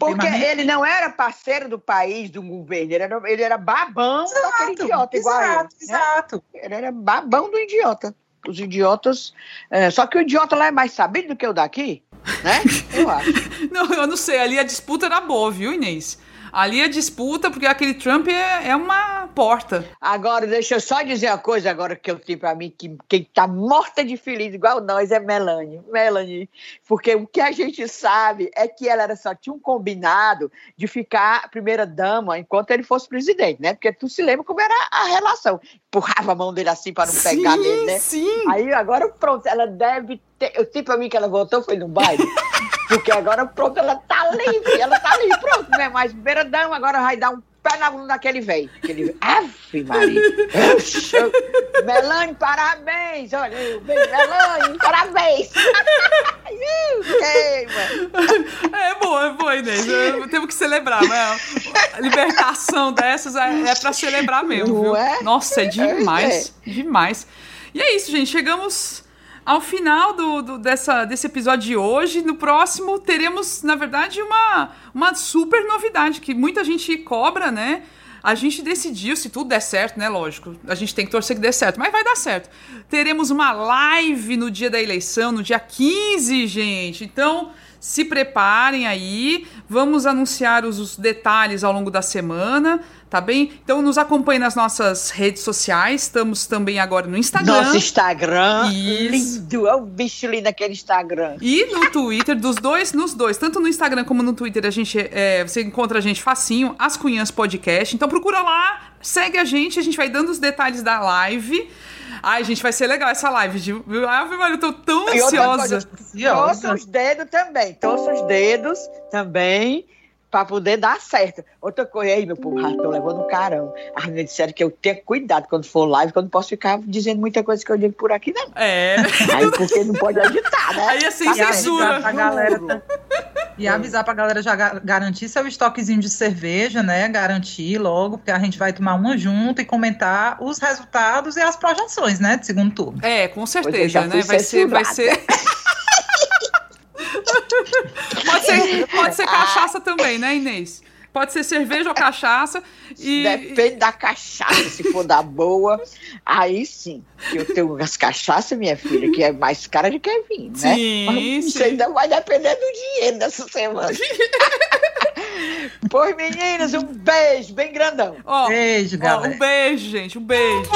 Porque ele não era parceiro do país, do governo, ele era, ele era babão daquele idiota, igual eu. exato, né? exato. Ele era babão do idiota. Os idiotas. é, só que o idiota lá é mais sabido do que o daqui, né? Eu acho. <laughs> Não, eu não sei. Ali a disputa era boa, viu, Inês? Ali a disputa, porque aquele Trump é, é uma porta. Agora, deixa eu só dizer uma coisa agora que eu tenho pra mim, que quem tá morta de feliz igual nós é Melanie. Melanie. Porque o que a gente sabe é que ela era só tinha um combinado de ficar primeira dama enquanto ele fosse presidente, né? Porque tu se lembra como era a relação. Empurrava a mão dele assim para não pegar sim, nele, né? sim. Aí agora pronto, ela deve ter. Eu sei pra mim que ela voltou, foi no baile. <laughs> Porque agora pronto, ela tá livre, ela tá livre, pronto, não é mais dama, agora vai dar um pé na bunda daquele velho. Aquele Ave Maria. Melanie, parabéns! Olha, Melanie, parabéns! <laughs> Queima! É boa, é boa, Inês. Eu- Temos que celebrar, mas a libertação dessas é, é pra celebrar mesmo, viu? é? Nossa, é demais, demais. E é isso, gente. Chegamos ao final do, do- dessa, desse episódio de hoje. No próximo teremos, na verdade, uma, uma super novidade que muita gente cobra, né? A gente decidiu, se tudo der certo, né? Lógico, a gente tem que torcer que dê certo, mas vai dar certo. Teremos uma live no dia da eleição, no dia 15, gente. Então, se preparem aí. Vamos anunciar os, os detalhes ao longo da semana. Tá bem? Então nos acompanhe nas nossas redes sociais, estamos também agora no Instagram. Nosso Instagram, Isso. lindo, é um bicho lindo aquele Instagram. E no Twitter, dos dois, nos dois, tanto no Instagram como no Twitter, a gente é, você encontra a gente facinho, As Cunhãs Podcast. Então procura lá, segue a gente, a gente vai dando os detalhes da live. Ai, gente, vai ser legal essa live, viu? Ave Maria, eu tô tão ansiosa. Torça os dedos também, torça os dedos também, pra poder dar certo. Outra coisa aí, meu povo, já tô levando um carão. As meninas disseram que eu tenho cuidado quando for live, que eu não posso ficar dizendo muita coisa que eu digo por aqui, não. É. <laughs> Aí porque não pode agitar, né? Aí é sem Tá E censura. avisar pra galera, e avisar pra galera já ga- garantir seu estoquezinho de cerveja, né? Garantir logo, porque a gente vai tomar uma junto e comentar os resultados e as projeções, né? De segundo turno. É, com eu certeza, né? Vai ser, vai ser. <laughs> <laughs> pode ser. Pode ser cachaça também, né, Inês? Pode ser cerveja ou cachaça. E, Depende da cachaça, se for da boa, aí sim. Eu tenho as cachaças, minha filha, que é mais cara do que vinho, né? Sim, Mas Isso sim. ainda vai depender do dinheiro dessa semana. <laughs> pois, meninas, um beijo bem grandão. Ó, Beijo, galera. um beijo, gente. Um beijo.